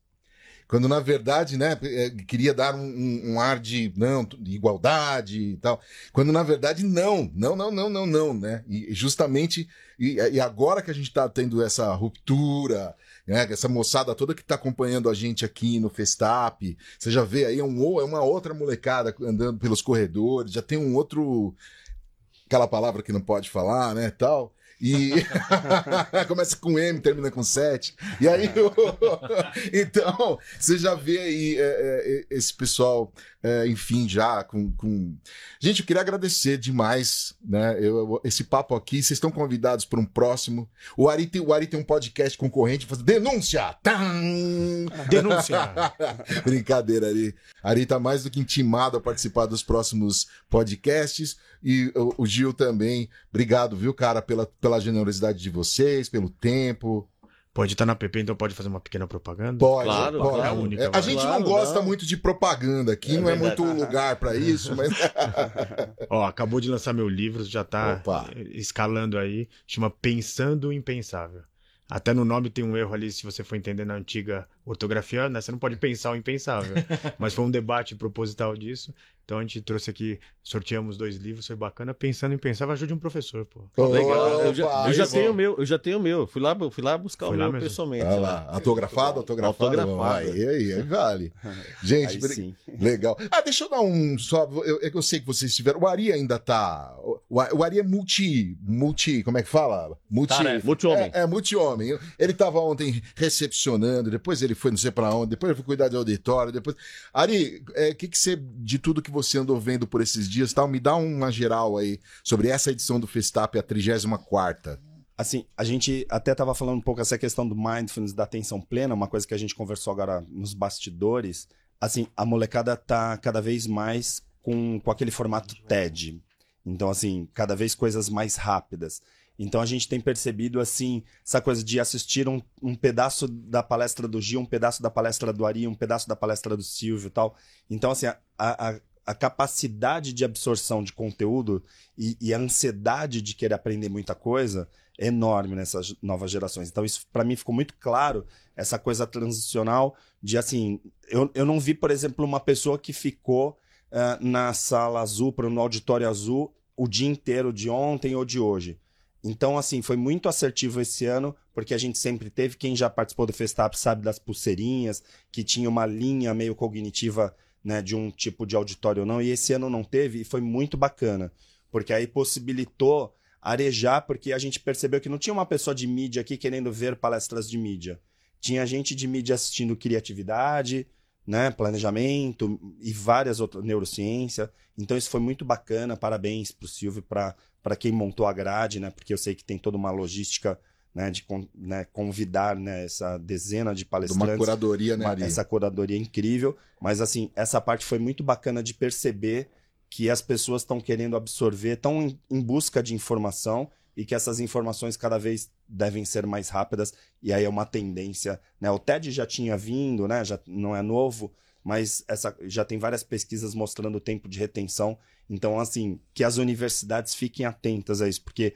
Quando, na verdade, né, eh, queria dar um, um- ar de, não, de igualdade e tal. Quando, na verdade, não, não, não, não, não, não, né? E justamente, e, e agora que a gente tá tendo essa ruptura, né, essa moçada toda que tá acompanhando a gente aqui no Festap, você já vê aí é um, ou- é uma outra molecada andando pelos corredores, já tem um outro. Aquela palavra que não pode falar, né? Tal. E começa com M, termina com 7. E aí, o- então, você já vê aí é, é, esse pessoal, é, enfim, já com, com. Gente, eu queria agradecer demais, né? Eu, eu- esse papo aqui. Vocês estão convidados para um próximo. O Ari tem, o Ari tem um podcast concorrente, faz denúncia! Tam! Denúncia! Brincadeira, Ari. Ari tá mais do que intimado a participar dos próximos podcasts. E o, o Gil também. Obrigado, viu, cara, pela, pela generosidade de vocês, pelo tempo. Pode estar na PP, então pode fazer uma pequena propaganda? Pode, Claro, pode. É a única, É, a gente Claro, não gosta não. muito de propaganda aqui, É não é verdade. muito lugar pra isso, mas. Ó, acabou de lançar meu livro, já tá Opa. escalando aí. Chama Pensando o Impensável. Até no nome tem um erro ali, se você for entender na antiga ortografia, né? Você não pode pensar o impensável. Mas foi um debate proposital disso. Então a gente trouxe aqui, sorteamos dois livros, foi bacana. Pensando em Impensável, ajude um professor, pô. Legal. Eu já, eu já tenho o meu, eu já tenho o meu. Fui lá, fui lá buscar Foi o lá meu mesmo? pessoalmente. Olha lá. lá, autografado, autografado. Autografado. Aí, aí, aí, vale. Gente, Aí legal. Ah, deixa eu dar um só. Eu, eu sei que vocês tiveram. O Ari ainda tá. O, o Ari é multi. Multi. Como é que fala? Multi. Tarefa. Multi-homem. É, é multi-homem. Ele tava ontem recepcionando, depois ele foi não sei pra onde, depois ele foi cuidar de auditório, depois. Ari, o que, que você, de tudo que você andou vendo por esses dias tal, me dá uma geral aí sobre essa edição do Festap, a 34. Assim, a gente até estava falando um pouco essa questão do mindfulness, da atenção plena, uma coisa que a gente conversou agora nos bastidores. Assim, a molecada tá cada vez mais com, com aquele formato TED. Então, assim, cada vez coisas mais rápidas. Então a gente tem percebido, assim, essa coisa de assistir um, um pedaço da palestra do Gil, um pedaço da palestra do Ari, um pedaço da palestra do Silvio tal. Então, assim, a, a, a capacidade de absorção de conteúdo e, e a ansiedade de querer aprender muita coisa é enorme nessas novas gerações. Então, isso para mim ficou muito claro, essa coisa transicional de assim. Eu, eu não vi, por exemplo, uma pessoa que ficou ah, na sala azul, no auditório azul, o dia inteiro de ontem ou de hoje. Então, assim, foi muito assertivo esse ano, porque a gente sempre teve. Quem já participou do Festap sabe das pulseirinhas, que tinha uma linha meio cognitiva né, de um tipo de auditório ou não, e esse ano não teve, e foi muito bacana, porque aí possibilitou arejar, porque a gente percebeu que não tinha uma pessoa de mídia aqui querendo ver palestras de mídia. Tinha gente de mídia assistindo criatividade, né, planejamento e várias outras, neurociência. Então isso foi muito bacana, parabéns para o Silvio, para quem montou a grade, né, porque eu sei que tem toda uma logística né, de né, convidar né, essa dezena de De uma palestrantes curadoria, né, uma- Ari? essa curadoria incrível. Mas, assim, essa parte foi muito bacana de perceber que as pessoas estão querendo absorver, estão em, em busca de informação e que essas informações cada vez devem ser mais rápidas. E aí é uma tendência. Né? O TED já tinha vindo, né? já não é novo, mas essa, já tem várias pesquisas mostrando o tempo de retenção. Então, assim, que as universidades fiquem atentas a isso, porque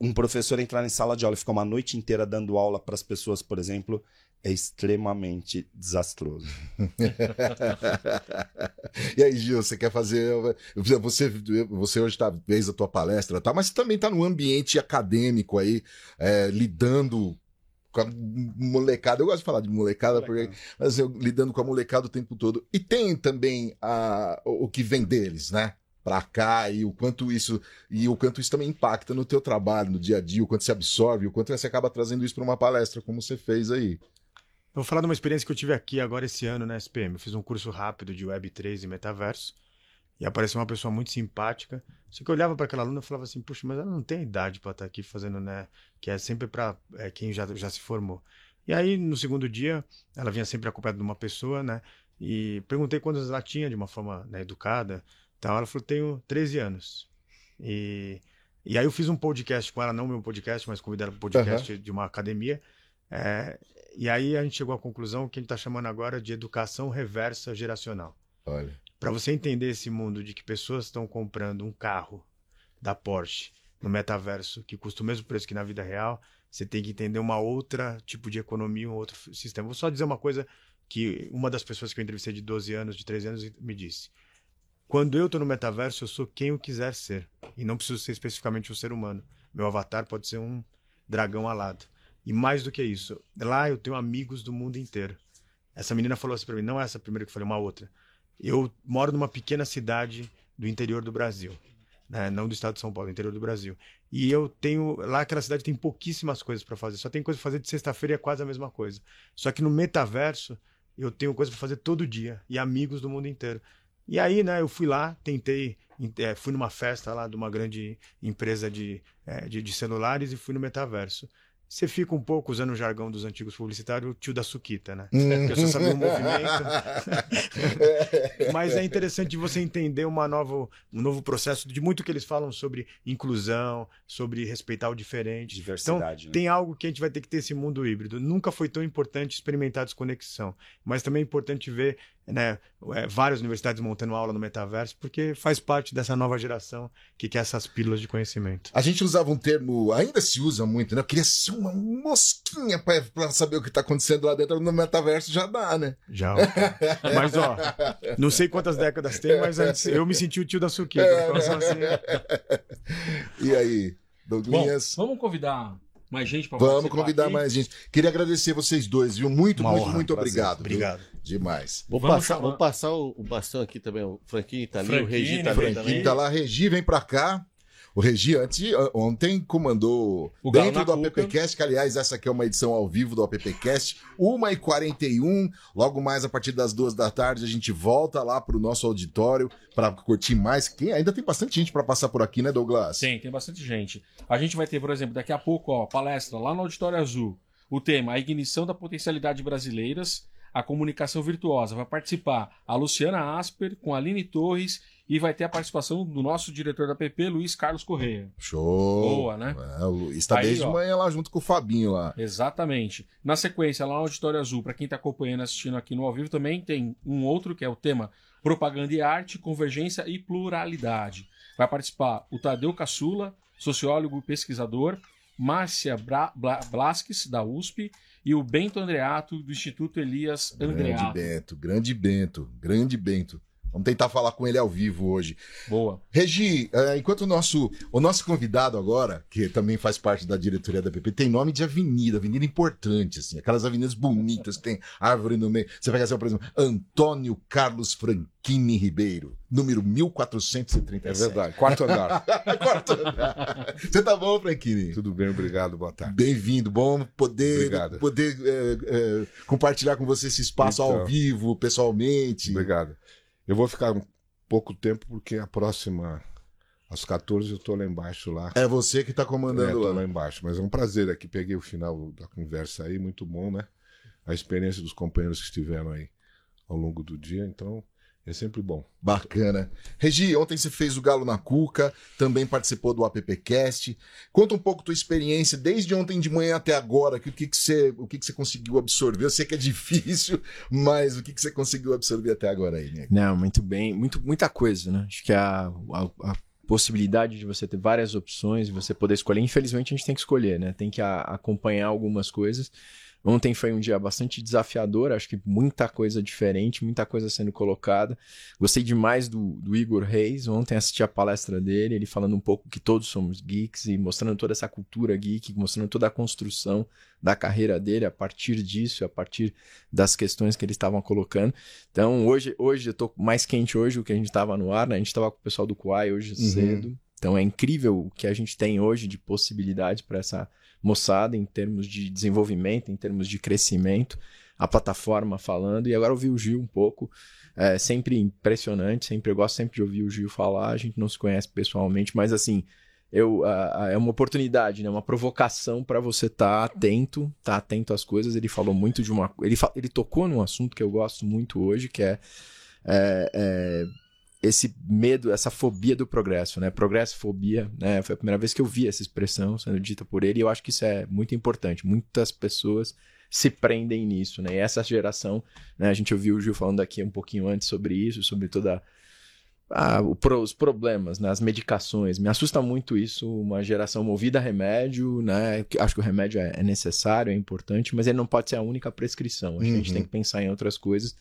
um professor entrar em sala de aula e ficar uma noite inteira dando aula para as pessoas, por exemplo, é extremamente desastroso. e aí, Gil, você quer fazer. Você, você hoje tá, fez a tua palestra, tá? mas você também está no ambiente acadêmico aí, é, lidando com a molecada. Eu gosto de falar de molecada, porque, mas eu lidando com a molecada o tempo todo. E tem também a, o que vem deles, né? Pra cá e o quanto isso e o quanto isso também impacta no teu trabalho, no dia a dia, o quanto você absorve, o quanto você acaba trazendo isso para uma palestra, como você fez aí. Eu vou falar de uma experiência que eu tive aqui agora esse ano na SPM. Eu fiz um curso rápido de Web3 e metaverso. E apareceu uma pessoa muito simpática. Só que eu olhava para aquela aluna e falava assim: Puxa, mas ela não tem idade para estar aqui fazendo, né? Que é sempre para é, quem já, já se formou. E aí, no segundo dia, ela vinha sempre acompanhada de uma pessoa, né? E perguntei quantos ela tinha, de uma forma né, educada. Então, ela falou: Tenho 13 anos. E, e aí, eu fiz um podcast com ela, não meu podcast, mas convidei ela para um podcast uhum. de uma academia. É, e aí a gente chegou à conclusão que a gente está chamando agora de educação reversa geracional. Olha. Para você entender esse mundo de que pessoas estão comprando um carro da Porsche no metaverso que custa o mesmo preço que na vida real, você tem que entender uma outra tipo de economia, um outro sistema. Vou só dizer uma coisa que uma das pessoas que eu entrevistei de 12 anos, de 13 anos, me disse. Quando eu estou no metaverso, eu sou quem eu quiser ser. E não preciso ser especificamente um ser humano. Meu avatar pode ser um dragão alado. E mais do que isso, lá eu tenho amigos do mundo inteiro. Essa menina falou assim para mim, não essa primeira que eu falei, uma outra. Eu moro numa pequena cidade do interior do Brasil, né? não do estado de São Paulo, do interior do Brasil. E eu tenho lá aquela cidade tem pouquíssimas coisas para fazer, só tem coisa para fazer de sexta-feira e é quase a mesma coisa. Só que no metaverso eu tenho coisa para fazer todo dia e amigos do mundo inteiro. E aí, né, eu fui lá, tentei, é, fui numa festa lá de uma grande empresa de, é, de, de celulares e fui no metaverso você fica um pouco usando o jargão dos antigos publicitários, o tio da suquita, né? Porque você sabe o movimento. Mas é interessante você entender uma nova, um novo processo de muito que eles falam sobre inclusão, sobre respeitar o diferente. Diversidade. Então, né? tem algo que a gente vai ter que ter esse mundo híbrido. Nunca foi tão importante experimentar desconexão, mas também é importante ver né, várias universidades montando aula no metaverso, porque faz parte dessa nova geração que quer essas pílulas de conhecimento. A gente usava um termo, ainda se usa muito, né? Eu queria ser uma mosquinha para saber o que está acontecendo lá dentro no metaverso, já dá, né? Já. Mas, ó, não sei quantas décadas tem, mas antes eu me senti o tio da Suquita. É, então, assim... E aí, Douglas? Bom, vamos convidar mais gente para Vamos convidar aqui. mais gente. Queria agradecer vocês dois, viu? Muito, Uma muito, honra, muito prazer. obrigado. Obrigado. Viu? Demais. Vou Vamos passar, chamar- vou passar o, o bastão aqui também. O Franquinho tá ali, o Franquinho, Regi tá ali Franquinho. tá lá, Regi, vem pra cá. O Regi antes, ontem comandou O dentro do Cuca. AppCast, que aliás, essa aqui é uma edição ao vivo do AppCast, 1h41. Logo mais a partir das duas da tarde a gente volta lá pro nosso auditório para curtir mais. Quem ainda tem bastante gente para passar por aqui, né, Douglas? Tem, tem bastante gente. A gente vai ter, por exemplo, daqui a pouco, ó, palestra lá no Auditório Azul. O tema, a ignição da potencialidade brasileiras, a comunicação virtuosa. Vai participar a Luciana Asper com a Aline Torres e vai ter a participação do nosso diretor da PP, Luiz Carlos Correia. Show! Boa, né? É, o Luiz está Aí, desde ó. manhã lá junto com o Fabinho lá. Exatamente. Na sequência, lá no Auditório Azul, para quem está acompanhando assistindo aqui no ao vivo, também tem um outro que é o tema Propaganda e Arte, Convergência e Pluralidade. Vai participar o Tadeu Caçula, sociólogo e pesquisador, Márcia Bra Bla Blasques, da USP, e o Bento Andreato, do Instituto Elias Grande Andreato. Bento, grande Bento, grande Bento. Vamos tentar falar com ele ao vivo hoje. Boa. Regi, eh, enquanto o nosso, o nosso convidado agora, que também faz parte da diretoria da PP, tem nome de avenida, avenida importante, assim, aquelas avenidas bonitas que tem árvore no meio. Você pega assim, por exemplo, Antônio Carlos Franchini Ribeiro, número 1437. É verdade. Quarto andar. Quarto andar. Você tá bom, Franchini? Tudo bem, obrigado. Boa tarde. Bem-vindo, bom poder, Obrigado. poder eh, eh, compartilhar com você esse espaço ao Então. vivo, pessoalmente. Obrigado. Eu vou ficar um pouco tempo porque a próxima Às 14 eu tô lá embaixo lá. É você que tá É, comandando tô lá. lá embaixo. Mas é um prazer aqui. Peguei o final da conversa aí, muito bom, né? A experiência dos companheiros que estiveram aí ao longo do dia, então é sempre bom. Bacana. Regi, ontem você fez o Galo na Cuca, também participou do AppCast. Conta um pouco tua experiência desde ontem de manhã até agora, que, o, que, que, você, o que, que você conseguiu absorver. Eu sei que é difícil, mas o que, que você conseguiu absorver até agora aí, né? Não, muito bem. Muito, muita coisa, né? Acho que a, a, a possibilidade de você ter várias opções e você poder escolher. Infelizmente, a gente tem que escolher, né? Tem que a- acompanhar algumas coisas. Ontem foi um dia bastante desafiador, acho que muita coisa diferente, muita coisa sendo colocada. Gostei demais do, do Igor Reis. Ontem assisti a palestra dele, ele falando um pouco que todos somos geeks e mostrando toda essa cultura geek, mostrando toda a construção da carreira dele a partir disso, a partir das questões que eles estavam colocando. Então, hoje, hoje eu tô mais quente hoje do que a gente estava no ar, né? A gente estava com o pessoal do Kuai hoje Uhum. cedo. Então, é incrível o que a gente tem hoje de possibilidade para essa moçada em termos de desenvolvimento, em termos de crescimento, a plataforma falando. E agora ouvir o Gil um pouco, é sempre impressionante, sempre eu gosto sempre de ouvir o Gil falar. A gente não se conhece pessoalmente, mas assim, eu é uma oportunidade, né? Uma provocação para você estar atento, estar atento às coisas. Ele falou muito de uma, ele ele tocou num assunto que eu gosto muito hoje, que é, é, é, esse medo, essa fobia do progresso, né? Progresso, fobia, né? Foi a primeira vez que eu vi essa expressão sendo dita por ele e eu acho que isso é muito importante. Muitas pessoas se prendem nisso, né? E essa geração, né? A gente ouviu o Gil falando aqui um pouquinho antes sobre isso, sobre toda o pro- os problemas, né? as medicações. Me assusta muito isso, uma geração movida a remédio, né? Acho que o remédio é é necessário, é importante, mas ele não pode ser a única prescrição. Acho que a gente Uhum. tem que pensar em outras coisas.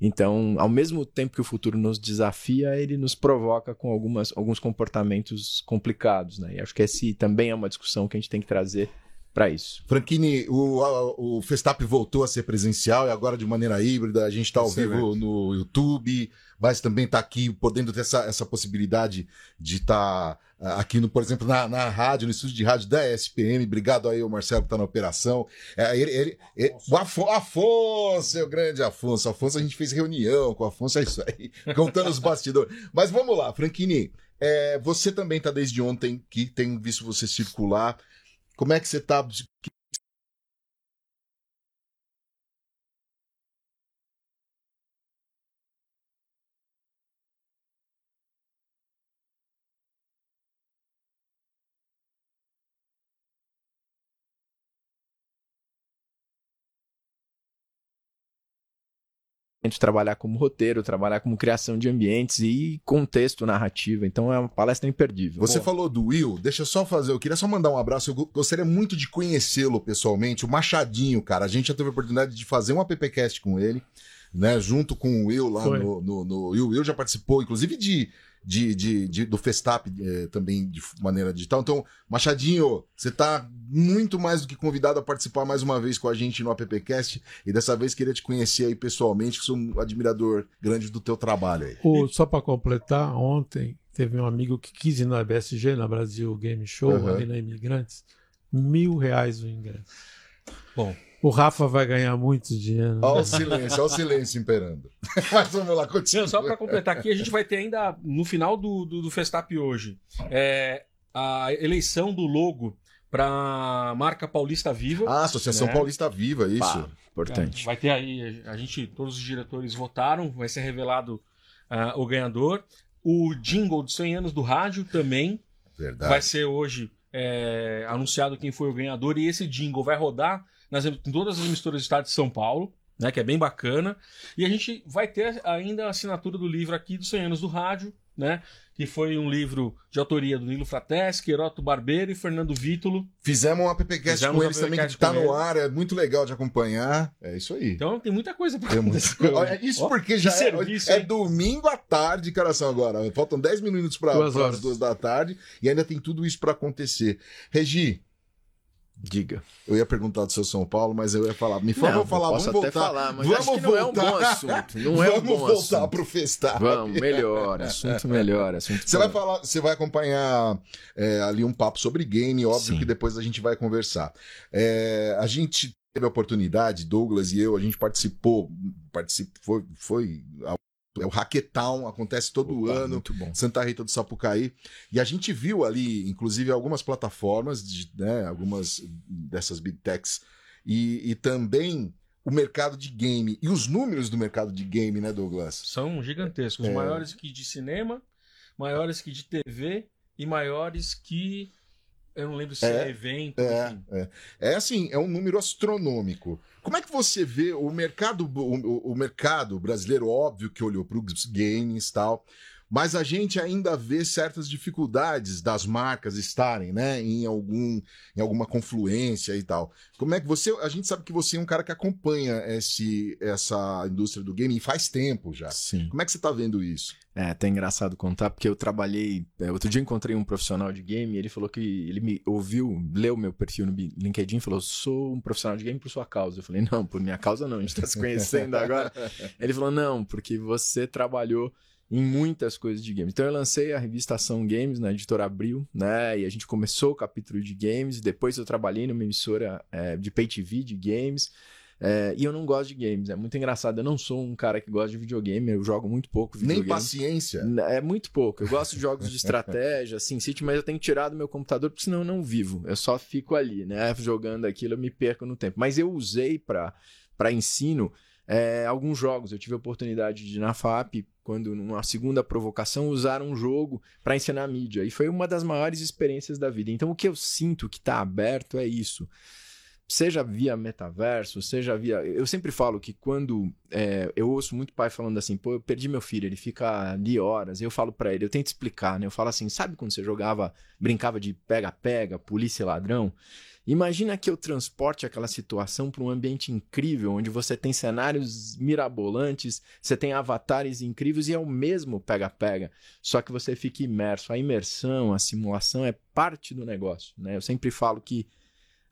Então, ao mesmo tempo que o futuro nos desafia, ele nos provoca com algumas, alguns comportamentos complicados, né? E acho que esse também é uma discussão que a gente tem que trazer para isso. Franquini, o, o Festap voltou a ser presencial e agora de maneira híbrida. A gente está ao Excelente. vivo no YouTube, mas também está aqui podendo ter essa, essa possibilidade de estar aqui, no, por exemplo, na, na rádio, no estúdio de rádio da SPM. Obrigado aí, o Marcelo, que está na operação. É, ele, ele- ele- o Afo- Afonso, o grande Afonso. Afonso, a gente fez reunião com o Afonso, é isso aí, contando os bastidores. Mas vamos lá, Franquini. é, você também está desde ontem que tem visto você circular. Como é que você está? Trabalhar como roteiro, trabalhar como criação de ambientes e contexto narrativo. Então é uma palestra imperdível. Você Boa. falou do Will, deixa eu só fazer, eu queria só mandar um abraço, eu go- gostaria muito de conhecê-lo pessoalmente, o Machadinho, cara, a gente já teve a oportunidade de fazer um appcast com ele, né, junto com o Will lá no, no, no- e o Will já participou, inclusive de, de, de, de- do Festap eh, também de maneira digital, então, Machadinho, você tá muito mais do que convidado a participar mais uma vez com a gente no appcast, e dessa vez queria te conhecer aí pessoalmente, que sou um admirador grande do teu trabalho aí. O- só para completar, ontem teve um amigo que quis ir na BSG, na Brasil Game Show, Aham. ali na Imigrantes, mil reais o ingresso. Bom. O Rafa vai ganhar muito dinheiro. Olha o silêncio, olha o silêncio imperando. Mas vamos lá, continua. Não, só para completar aqui, a gente vai ter ainda no final do, do, do Festap hoje é, a eleição do logo para marca Paulista Viva. Ah, Associação né? Paulista Viva, isso. Pá, importante. É, vai ter aí, a gente, todos os diretores votaram, vai ser revelado ah, o ganhador. O jingle de 100 anos do rádio também Verdade. vai ser hoje é, anunciado quem foi o ganhador. E esse jingle vai rodar nas, em todas as emissoras do estado de São Paulo, né, que é bem bacana. E a gente vai ter ainda a assinatura do livro aqui dos 100 anos do rádio, né, que foi um livro de autoria do Nilo Frateschi, Heroto Barbeiro e Fernando Vítulo. Fizemos um appcast com eles também, que tá com no ar, é muito legal de acompanhar. É isso aí. Então tem muita coisa para Olha, Isso porque já é, serviço, é hein? domingo à tarde, coração, agora. Faltam 10 minutos para as duas da tarde e ainda tem tudo isso para acontecer. Regi, Diga. eu ia perguntar do seu São Paulo, mas eu ia falar. Me fala, Não, vou falar, vamos voltar. falar, mas vamos que não é um voltar. bom assunto. Não é um vamos bom voltar assunto. pro Festap. Vamos, melhor, assunto melhor, assunto Você vai falar, você vai acompanhar é, ali um papo sobre game, óbvio Sim. que depois a gente vai conversar. É, a gente teve a oportunidade, Douglas e eu, a gente participou, participou foi, foi é o Hackathon, acontece todo Opa, ano. Muito bom. Santa Rita do Sapucaí. E a gente viu ali, inclusive, algumas plataformas, de, né, algumas dessas big techs, e, e também o mercado de game. E os números do mercado de game, né, Douglas? São gigantescos. É. Maiores que de cinema, maiores que de TV e maiores que. Eu não lembro se é, É, evento. É, enfim. é. é assim, é um número astronômico. Como é que você vê o mercado, o, o mercado brasileiro, óbvio que olhou para os games e tal, mas a gente ainda vê certas dificuldades das marcas estarem, né, em algum, em alguma confluência e tal. Como é que você, a gente sabe que você é um cara que acompanha esse, essa indústria do game faz tempo já. Sim. Como é que você tá vendo isso? É, até engraçado contar, porque eu trabalhei. é, outro dia encontrei um profissional de game e ele falou que ele me ouviu, leu meu perfil no LinkedIn e falou: sou um profissional de game por sua causa. Eu falei, não, por minha causa não, a gente tá se conhecendo agora. ele falou, não, porque você trabalhou em muitas coisas de games. Então eu lancei a revista Ação Games na editora Abril, né? E a gente começou o capítulo de games, depois eu trabalhei numa emissora é, de pay TV de games. É, e eu não gosto de games, é muito engraçado. Eu não sou um cara que gosta de videogame, eu jogo muito pouco videogame. Nem paciência. É muito pouco. Eu gosto de jogos de estratégia, assim, City, mas eu tenho que tirar do meu computador, porque senão eu não vivo. Eu só fico ali, né? Jogando aquilo, eu me perco no tempo. Mas eu usei para ensino é, alguns jogos. Eu tive a oportunidade de, na FAP, quando numa segunda provocação, usar um jogo para ensinar mídia. E foi uma das maiores experiências da vida. Então, o que eu sinto que está aberto é isso seja via metaverso, seja via. Eu sempre falo que quando é, eu ouço muito pai falando assim, pô, eu perdi meu filho, ele fica ali horas. Eu falo pra ele, eu tento explicar, né? Eu falo assim, sabe quando você jogava, brincava de pega-pega, polícia e ladrão? Imagina que eu transporte aquela situação para um ambiente incrível, onde você tem cenários mirabolantes, você tem avatares incríveis e é o mesmo pega-pega, só que você fica imerso. A imersão, a simulação é parte do negócio, né? Eu sempre falo que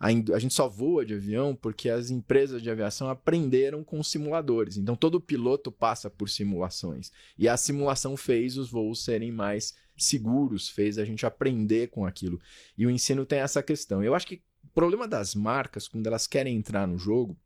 a, a, gente só voa de avião porque as empresas de aviação aprenderam com simuladores. Então todo piloto passa por simulações. E a simulação fez os voos serem mais seguros, fez a gente aprender com aquilo. E o ensino tem essa questão. Eu acho que o problema das marcas, quando elas querem entrar no jogo,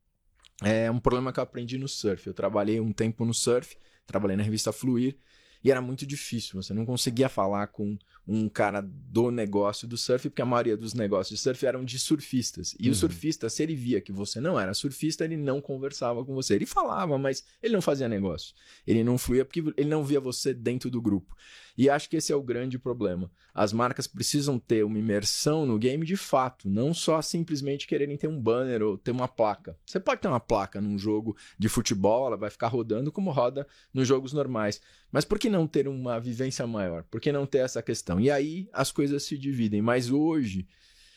é um problema que eu aprendi no surf. Eu trabalhei um tempo no surf, trabalhei na revista Fluir. E era muito difícil, você não conseguia falar com um cara do negócio do surf, porque a maioria dos negócios de surf eram de surfistas. E uhum. o surfista, se ele via que você não era surfista, ele não conversava com você. Ele falava, mas ele não fazia negócio. Ele não fluía porque ele não via você dentro do grupo. E acho que esse é o grande problema. As marcas precisam ter uma imersão no game de fato, não só simplesmente quererem ter um banner ou ter uma placa. Você pode ter uma placa num jogo de futebol, ela vai ficar rodando como roda nos jogos normais. Mas por que não ter uma vivência maior? Por que não ter essa questão? E aí as coisas se dividem. Mas hoje,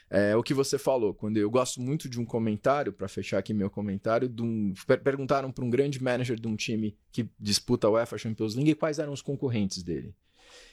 é o que você falou. Quando eu gosto muito de um comentário, para fechar aqui meu comentário, um, per perguntaram para um grande manager de um time que disputa a UEFA Champions League quais eram os concorrentes dele.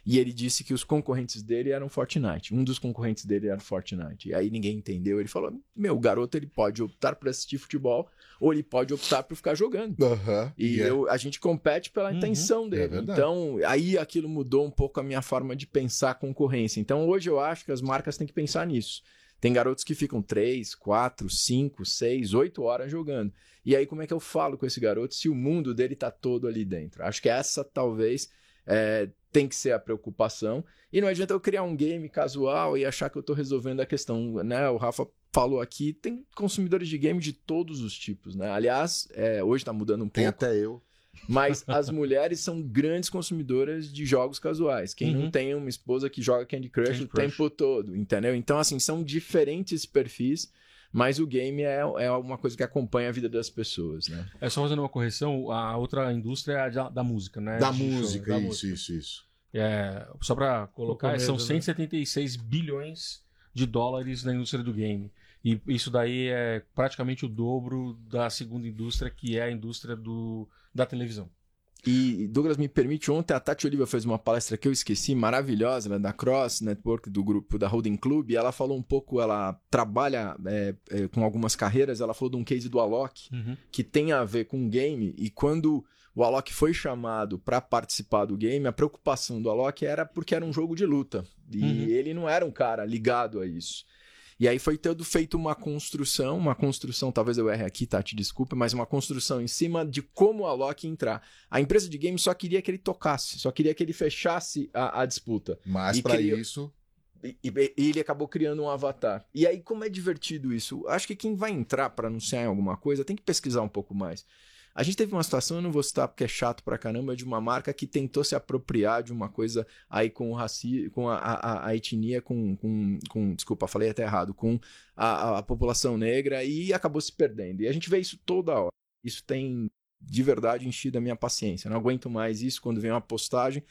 E ele disse que os concorrentes dele eram Fortnite. Um dos concorrentes dele era Fortnite. E aí ninguém entendeu. Ele falou: Meu, o garoto ele pode optar por assistir futebol ou ele pode optar por ficar jogando. Uhum, e yeah. eu, a gente compete pela uhum, intenção dele. É então, aí aquilo mudou um pouco a minha forma de pensar a concorrência. Então, hoje eu acho que as marcas têm que pensar nisso. Tem garotos que ficam 3, 4, 5, 6, 8 horas jogando. E aí, como é que eu falo com esse garoto se o mundo dele tá todo ali dentro? Acho que essa talvez é, tem que ser a preocupação. E não adianta eu criar um game casual e achar que eu estou resolvendo a questão, né? O Rafa falou aqui, tem consumidores de game de todos os tipos, né? Aliás, é, hoje está mudando um pouco. Tem até eu. Mas as mulheres são grandes consumidoras de jogos casuais. Quem uhum. não tem uma esposa que joga Candy Crush Candy o Crush. tempo todo, entendeu? Então, assim, são diferentes perfis mas o game é, é uma coisa que acompanha a vida das pessoas, né? É só fazendo uma correção, a outra indústria é a da, da música, né? Da música, show, da isso, música. isso, isso. É, só para colocar, são né? 176 bilhões de dólares na indústria do game. E isso daí é praticamente o dobro da segunda indústria, que é a indústria do, da televisão. E Douglas, me permite, ontem a Tati Oliva fez uma palestra que eu esqueci, maravilhosa, ela é da Cross Network, do grupo da Holding Club, e ela falou um pouco, ela trabalha é, é, com algumas carreiras, ela falou de um case do Alok, Uhum. que tem a ver com game, e quando o Alok foi chamado para participar do game, a preocupação do Alok era porque era um jogo de luta, e Uhum. ele não era um cara ligado a isso. E aí foi todo feito uma construção, uma construção, talvez eu erre aqui, tá? Te desculpa, mas uma construção em cima de como o Alok entrar. A empresa de games só queria que ele tocasse, só queria que ele fechasse a, a disputa. Mas para criou- isso. E, e- e ele acabou criando um avatar. E aí, como é divertido isso? Acho que quem vai entrar para anunciar em alguma coisa tem que pesquisar um pouco mais. A gente teve uma situação, eu não vou citar porque é chato pra caramba, de uma marca que tentou se apropriar de uma coisa aí com o raci com a, a, a etnia, com, com, com. Desculpa, falei até errado, com a, a- população negra e acabou se perdendo. E a gente vê isso toda hora. Isso tem de verdade enchido a minha paciência. Não aguento mais isso quando vem uma postagem.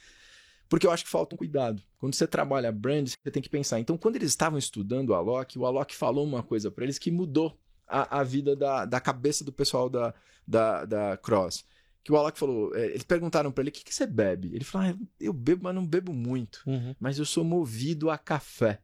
Porque eu acho que falta um cuidado. Quando você trabalha brand, você tem que pensar. Então, quando eles estavam estudando o Alok, o Alok falou uma coisa para eles que mudou a, a vida da, da cabeça do pessoal da, da, da Cross. Que o Alok falou, é, eles perguntaram para ele, o que, que você bebe? Ele falou, ah, eu bebo, mas não bebo muito. Uhum. Mas eu sou movido a café.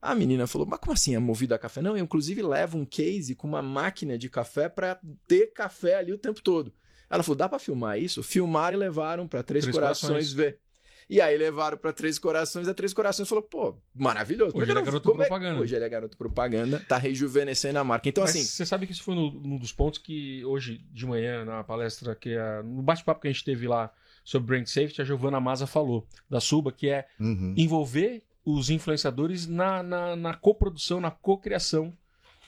A menina falou, mas como assim é movido a café? Não, eu inclusive levo um case com uma máquina de café para ter café ali o tempo todo. Ela falou, dá para filmar isso? Filmaram e levaram para Três, Três Corações, Corações. ver. E aí levaram para Três Corações, a Três Corações falou, pô, maravilhoso. Hoje que ele é garoto como propaganda. Hoje ele é garoto propaganda, tá rejuvenescendo a marca. Então Mas assim, você sabe que isso foi um dos pontos que hoje de manhã, na palestra, que é, no bate-papo que a gente teve lá sobre Brand Safety, a Giovana Maza falou, da Suba, que é Uhum. envolver os influenciadores na, na, na coprodução, na cocriação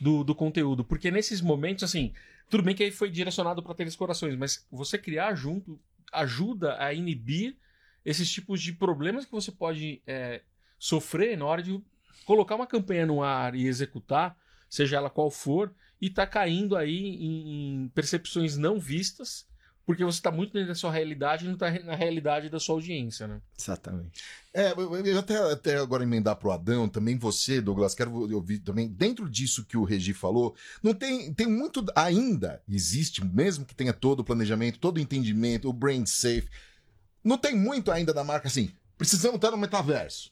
do, do conteúdo. Porque nesses momentos, assim, tudo bem que aí foi direcionado para Três Corações, mas você criar junto ajuda a inibir esses tipos de problemas que você pode é, sofrer na hora de colocar uma campanha no ar e executar, seja ela qual for, e tá caindo aí em, em percepções não vistas, porque você está muito dentro da sua realidade e não está na realidade da sua audiência, né? exatamente. É, eu eu até, até agora emendar pro Adão, também você, Douglas, quero ouvir também, dentro disso que o Regi falou, não tem, tem muito, ainda existe, mesmo que tenha todo o planejamento, todo o entendimento, o brand safe, não tem muito ainda da marca assim, precisamos estar no metaverso,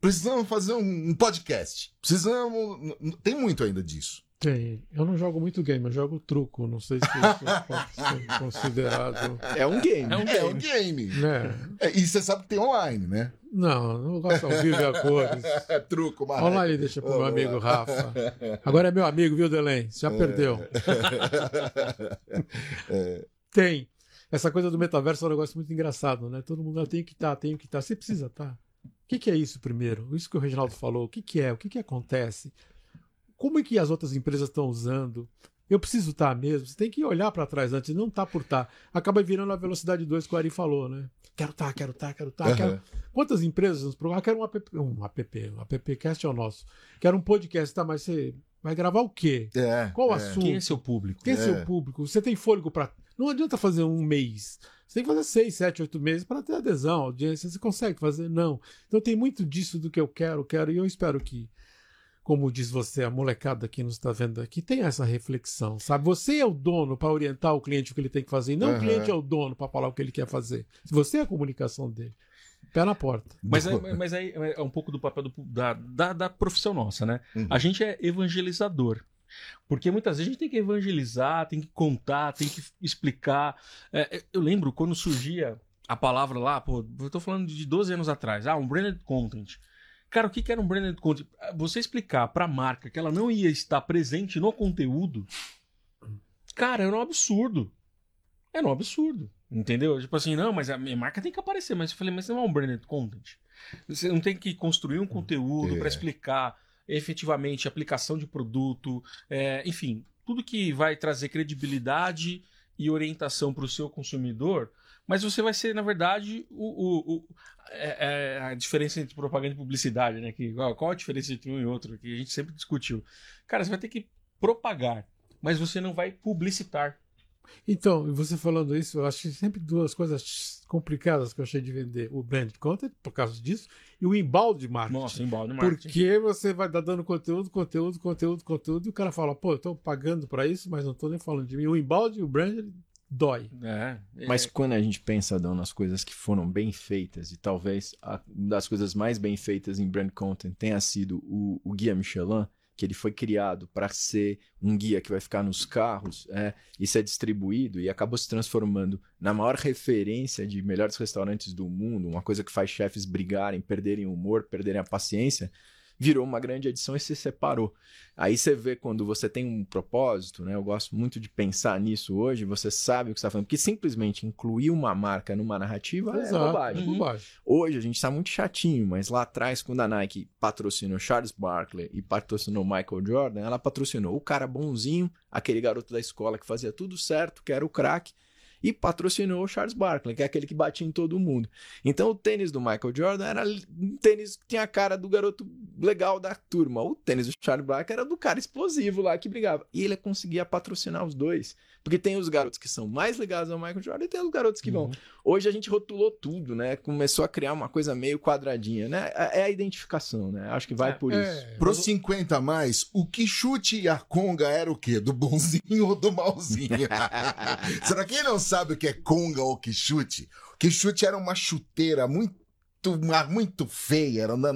precisamos fazer um, podcast, precisamos, tem muito ainda disso. Tem. Eu não jogo muito game, eu jogo truco. Não sei se isso pode ser considerado. É um game. É um É um game. game. Né? É, e você sabe que tem online, né? Não, não gosto ao vivo e a cores. É truco, mas... Olha lá ele deixa pro meu amigo lá. Rafa. Agora é meu amigo, viu, Delém? Você já perdeu. Tem. Essa coisa do metaverso é um negócio muito engraçado, né? Todo mundo ah, tem que estar, tem que estar. Você precisa estar. O que, que é isso primeiro? Isso que o Reginaldo falou. O que, que é? O que, que acontece? Como é que as outras empresas estão usando? Eu preciso estar mesmo. Você tem que olhar para trás antes, não tá por estar. Acaba virando a velocidade 2 que o Ari falou, né? Quero estar, quero estar, quero estar. Quero... Quantas empresas nos programam? Ah, quero um app, um app, um appcast é o nosso. Quero um podcast, tá? Mas você vai gravar o quê? É, Qual é. assunto? Quem é seu público? Quem é É. seu público? Você tem fôlego para. Não adianta fazer um mês. Você tem que fazer seis, sete, oito meses para ter adesão, audiência. Você consegue fazer? Não. Então tem muito disso do que eu quero, quero, e eu espero que, como diz você, a molecada que nos está vendo aqui, tenha essa reflexão, sabe? Você é o dono para orientar o cliente o que ele tem que fazer, e não Aham. o cliente é o dono para falar o que ele quer fazer. Se você é a comunicação dele, pé na porta. Mas, é, mas aí é um pouco do papel do- da, da, da profissão nossa, né? Uhum. A gente é evangelizador. Porque muitas vezes a gente tem que evangelizar, tem que contar, tem que explicar. É, eu lembro quando surgia a palavra lá, pô, eu tô falando de 12 anos atrás, ah, um branded content. Cara, o que que era um branded content? Você explicar pra marca que ela não ia estar presente no conteúdo, cara, era um absurdo. Era um absurdo. Entendeu? Tipo assim, não, mas a minha marca tem que aparecer. Mas eu falei, mas não é um branded content. Você não tem que construir um conteúdo É. pra explicar efetivamente aplicação de produto, é, enfim, tudo que vai trazer credibilidade e orientação para o seu consumidor, mas você vai ser, na verdade, o, o- o- é- é a diferença entre propaganda e publicidade, né? Que, qual a diferença entre um e outro? Que a gente sempre discutiu. Cara, você vai ter que propagar, mas você não vai publicitar. Então, e você falando isso, eu acho que sempre duas coisas complicadas que eu achei de vender: o brand content, por causa disso, e o embalde marketing. Nossa, embalde marketing. Porque você vai dar dando conteúdo, conteúdo, conteúdo, conteúdo, e o cara fala, pô, eu tô pagando pra isso, mas não tô nem falando de mim. O embalde, o brand, ele dói. É, é, Mas quando a gente pensa, Adão, nas coisas que foram bem feitas, e talvez a- uma das coisas mais bem feitas em brand content tenha sido o, o Guia Michelin, que ele foi criado para ser um guia que vai ficar nos carros é, e ser distribuído, e acabou se transformando na maior referência de melhores restaurantes do mundo, uma coisa que faz chefes brigarem, perderem o humor, perderem a paciência. Virou uma grande edição e se separou. Aí você vê quando você tem um propósito, né? Eu gosto muito de pensar nisso hoje, você sabe o que você está falando, porque simplesmente incluir uma marca numa narrativa Exato, é bobagem. é bobagem. Hoje a gente está muito chatinho, mas lá atrás, quando a Nike patrocinou Charles Barkley e patrocinou Michael Jordan, ela patrocinou o cara bonzinho, aquele garoto da escola que fazia tudo certo, que era o craque, e patrocinou o Charles Barkley, que é aquele que batia em todo mundo. Então o tênis do Michael Jordan era um tênis que tinha a cara do garoto legal da turma. O tênis do Charles Barkley era do cara explosivo lá que brigava. E ele conseguia patrocinar os dois. Porque tem os garotos que são mais ligados ao Michael Jordan e tem os garotos que vão. Hoje a gente rotulou tudo, né? Começou a criar uma coisa meio quadradinha, né? É a identificação, né? Acho que vai por isso. Pros 50 a mais, o que chute e a conga era o quê? Do bonzinho ou do malzinho? Será que quem não sabe o que é conga ou que chute? Que chute era uma chuteira muito muito feia, era, né,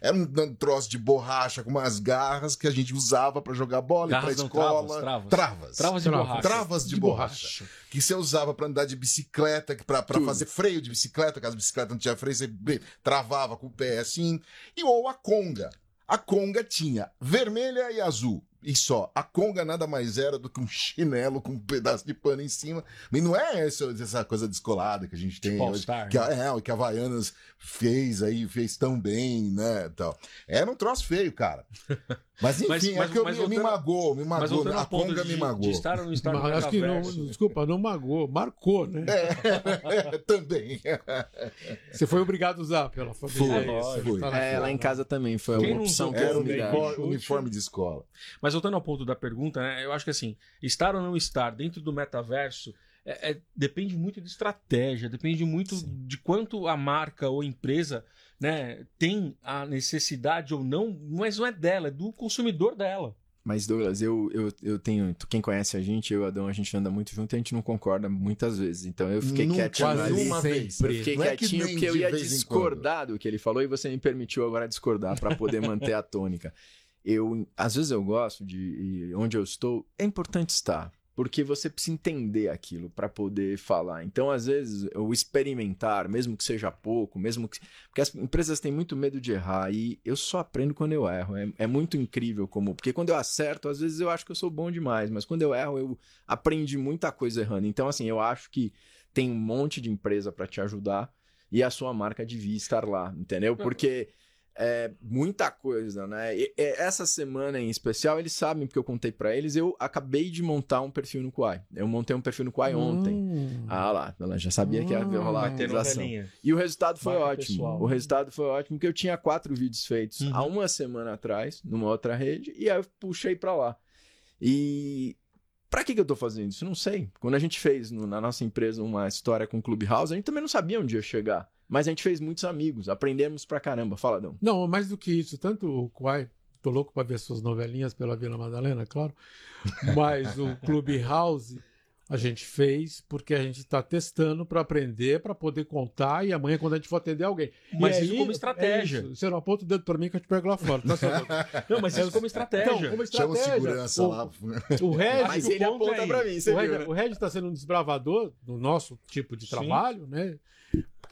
era um troço de borracha com umas garras que a gente usava para jogar bola Garras e pra não, escola. travas, travas. Travas. Travas de borracha. Travas de, De borracha. Que você usava para andar de bicicleta, pra fazer freio de bicicleta, que as bicicletas não tinha freio, você travava com o pé assim. E ou a conga. A conga tinha vermelha e azul. E só. A conga nada mais era do que um chinelo com um pedaço de pano em cima. Mas não é essa, essa coisa descolada que a gente tem Tipo hoje. Que a, é, o que a Havaianas fez aí, fez tão bem, né? Tal. Era um troço feio, cara. Mas enfim, Mas- é mas- que eu mas me, me voltando- magoou, me magoou. A conga de, me de magoou. estar ou não estar no Mas acho que não, desculpa, não magoou, marcou, né? É, também. Você foi obrigado a usar pela família. Foi, É foi. tá É, lá em casa também foi Quem uma opção que Era um me uniforme, uniforme de escola. Mas voltando ao ponto da pergunta, né, eu acho que assim, estar ou não estar dentro do metaverso é- é- depende muito de estratégia, depende muito de quanto a marca ou empresa né, tem a necessidade ou não, mas não é dela, é do consumidor dela. Mas, Douglas, eu, eu, eu tenho. Quem conhece a gente, eu e o Adão, a gente anda muito junto e a gente não concorda muitas vezes. Então eu fiquei Nunca, quietinho quase uma vez. Eu fiquei Não é que quietinho porque eu ia discordar do que ele falou e você me permitiu agora discordar para poder manter a tônica. Eu, às vezes eu gosto de onde eu estou, é importante estar, porque você precisa entender aquilo para poder falar. Então, às vezes, o experimentar, mesmo que seja pouco, mesmo que porque as empresas têm muito medo de errar e eu só aprendo quando eu erro. É, é muito incrível como, porque quando eu acerto, às vezes eu acho que eu sou bom demais, mas quando eu erro, eu aprendi muita coisa errando. Então, assim, eu acho que tem um monte de empresa para te ajudar e a sua marca devia estar lá, entendeu? Porque é muita coisa, né? E- e essa semana em especial, eles sabem, porque eu contei para eles, eu acabei de montar um perfil no Quai. Eu montei um perfil no Quai ontem. Hum. Ah lá, ela já sabia que ia rolar a atualização. E o resultado foi Marca ótimo. pessoal. O resultado foi ótimo, porque eu tinha quatro vídeos feitos Uhum. há uma semana atrás, numa outra rede, e aí eu puxei pra lá. E pra que, que eu tô fazendo isso? Não sei. Quando a gente fez no- na nossa empresa uma história com o Clubhouse, a gente também não sabia onde ia chegar. Mas a gente fez muitos amigos, aprendemos pra caramba. Fala, Adão. Não, mais do que isso, tanto o Quai, tô louco para ver suas novelinhas pela Vila Madalena, claro, mas o Clubhouse a gente fez porque a gente está testando para aprender, para poder contar e amanhã quando a gente for atender alguém. Mas aí, isso como estratégia. é isso. Você não aponta o dedo para mim que eu te pego lá fora. Tá? Não, mas isso como estratégia. Então, como Chama estratégia. segurança o, lá. O Regis, Mas ele aponta é pra aí. mim, você o Regis, né? o Regis está sendo um desbravador do nosso tipo de Sim. trabalho, né?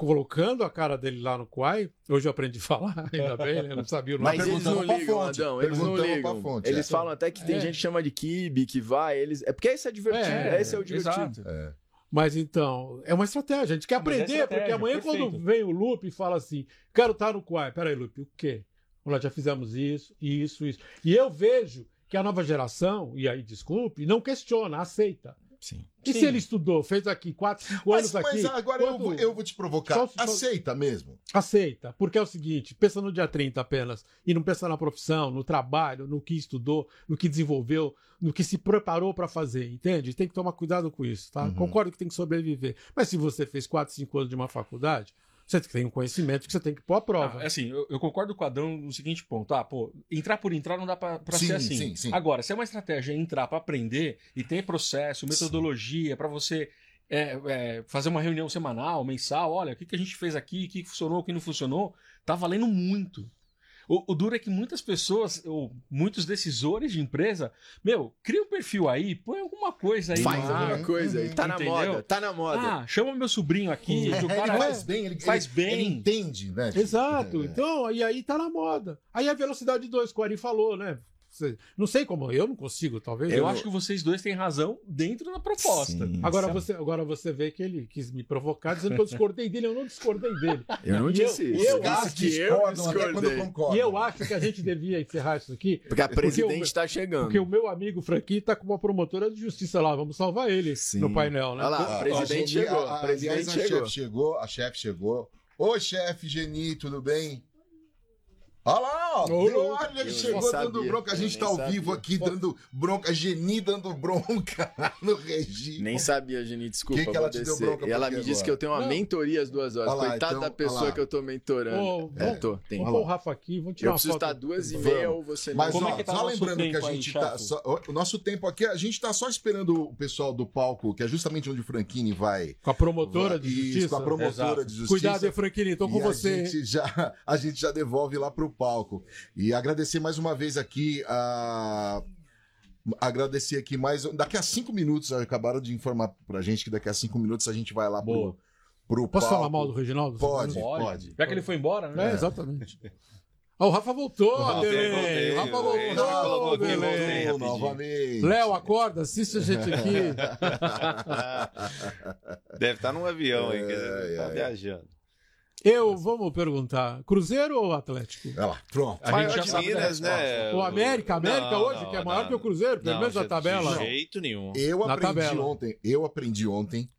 Colocando a cara dele lá no Quai. Hoje eu aprendi a falar, ainda bem, né? Eu não sabia o nome. Mas eles não ligam, fonte, Adão. Eles não ligam. eles é. falam até que tem É. gente que chama de kibe, que vai. Eles... É porque esse é divertido. É, esse é o divertido. Exato. Mas então, é uma estratégia. A gente quer é aprender, porque amanhã perfeito. quando vem o Lupe e fala assim, quero estar no Quai. Peraí, Lupe, o quê? Nós já fizemos isso, isso, isso. E eu vejo que a nova geração, e aí desculpe, não questiona, aceita. Sim. E Sim. se ele estudou, fez aqui 4, 5 anos Mas, aqui, mas agora eu quando- vou, eu vou te provocar. Só- só- Aceita mesmo. aceita. Porque é o seguinte, pensa no dia 30 apenas, e não pensa na profissão, no trabalho, no que estudou, no que desenvolveu, no que se preparou para fazer, entende? Tem que tomar cuidado com isso, tá? Uhum. Concordo que tem que sobreviver. Mas se você fez 4, 5 anos de uma faculdade, você tem um conhecimento que você tem que pôr à prova. Ah, assim, eu, eu concordo com o Adão no seguinte ponto. Ah, pô, entrar por entrar não dá pra, pra Sim, ser assim. sim, sim. Agora, se é uma estratégia entrar pra aprender e ter processo, metodologia pra você é, é, fazer uma reunião semanal, mensal, olha, o que, que a gente fez aqui, o que funcionou, o que não funcionou, tá valendo muito. O, o duro é que muitas pessoas, ou muitos decisores de empresa, meu, cria um perfil aí, põe alguma coisa aí. Faz alguma coisa aí. Tá na entendeu? moda, tá na moda. Ah, chama meu sobrinho aqui, que o Ele cara faz bem, ele faz ele- bem. Ele entende, né? Exato. É. Então, e aí tá na moda. Aí a velocidade 2, que o Ari falou, né? Não sei como, eu não consigo, talvez. Eu acho que vocês dois têm razão dentro da proposta. Sim. Agora você, agora você vê que ele quis me provocar dizendo que eu discordei dele. Eu não discordei dele. Eu não E disse eu- isso. eu Eu acho disse que eu discordei. E eu acho que a gente devia encerrar isso aqui. Porque a presidente o- está chegando. Porque o meu amigo Franqui tá com uma promotora de justiça lá. Vamos salvar ele Sim. no painel, né? Olha lá, Ah, a presidente chegou. a- A presidente a chegou. chefe chegou. A chefe chegou. Ô, chefe Geni, tudo bem? Olha lá, ó. Louco. olha, ele chegou nem dando sabia, bronca. A gente tá ao sabia. vivo aqui dando bronca. Geni dando bronca no Regi. Nem sabia, Geni, desculpa. Que que ela te deu bronca E ela me disse agora? que eu tenho uma Não. mentoria às duas horas. Olha lá, Coitada então, da pessoa lá. que eu tô mentorando. Ô, É, tô, tem. Vamos pôr o Rafa aqui, vamos tirar Eu preciso estar duas e meia ou você Mas Como ó, é que tá só lembrando que a tempo aí, gente tá. só- o nosso tempo aqui, a gente tá só esperando o pessoal do palco, que é justamente onde o Franchini vai. Com a promotora de Isso, justiça. Com a promotora Exato. de justiça. Cuidado, Franquini, tô com você. A gente, já, a gente já devolve lá pro palco. E agradecer mais uma vez aqui a. Agradecer aqui mais. Daqui a cinco minutos, acabaram de informar pra gente que daqui a cinco minutos a gente vai lá pro, Boa. pro Posso palco. falar mal do Reginaldo? Pode, Pode. pode. Já que ele foi embora, né? É, exatamente. Ó, o Rafa voltou, voltei, Rafa voltei. voltou, voltei. Novamente. Léo, acorda, assiste a gente aqui. Deve estar num avião Ai, tá ai. viajando. Eu, vamos perguntar, Cruzeiro ou Atlético? Olha lá, pronto. A gente já sabe Minas, né? O América, América Não, hoje, não, que é maior não. que o Cruzeiro, pelo Não, menos na tabela. De jeito nenhum. Eu Na aprendi tabela. ontem, eu aprendi ontem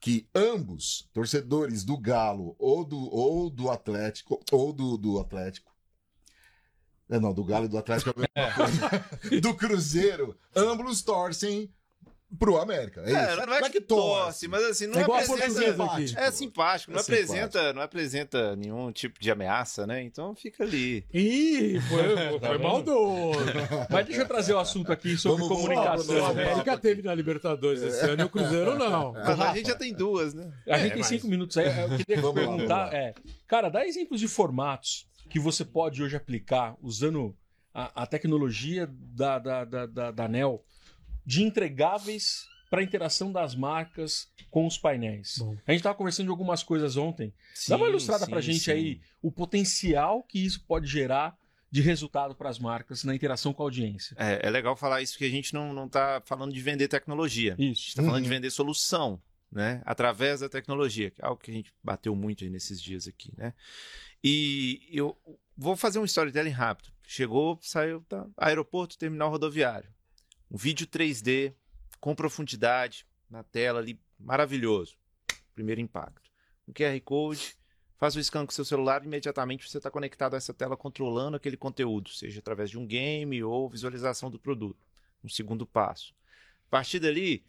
que ambos, torcedores do Galo ou do, ou do Atlético, ou do, do Atlético. É, não, do Galo e do Atlético é a mesma coisa. Do Cruzeiro, ambos torcem pro América. É, É, isso. não é que torce, mas assim, não É igual a apresenta... aqui. É simpático, não, É apresenta, não apresenta nenhum tipo de ameaça, né? Então fica ali. Ih, foi, Tá foi maldoso. Mas deixa eu trazer o assunto aqui sobre Vamos comunicação. Né? América teve na Libertadores esse ano e o Cruzeiro não. Mas a gente já tem duas, né? A gente É, tem mas- cinco minutos aí. Eu queria Vamos perguntar. lá. é, cara, dá exemplos de formatos que você pode hoje aplicar usando a, a tecnologia da, da, da, da, da NEL de entregáveis para interação das marcas com os painéis. Bom. A gente estava conversando de algumas coisas ontem. Dá uma Sim, ilustrada sim, pra gente sim. aí o potencial que isso pode gerar de resultado para as marcas na interação com a audiência. É, é legal falar isso, porque a gente não, não tá falando de vender tecnologia. A Isso. gente tá falando de Uhum. vender solução, né? Através da tecnologia, que é algo que a gente bateu muito aí nesses dias aqui, né? E eu vou fazer um storytelling rápido. Chegou, saiu da aeroporto, terminal rodoviário. Um vídeo 3D com profundidade na tela ali, maravilhoso. Primeiro impacto. Um QR Code, faz o scan com seu celular, imediatamente você está conectado a essa tela controlando aquele conteúdo, seja através de um game ou visualização do produto. Um segundo passo. A partir dali,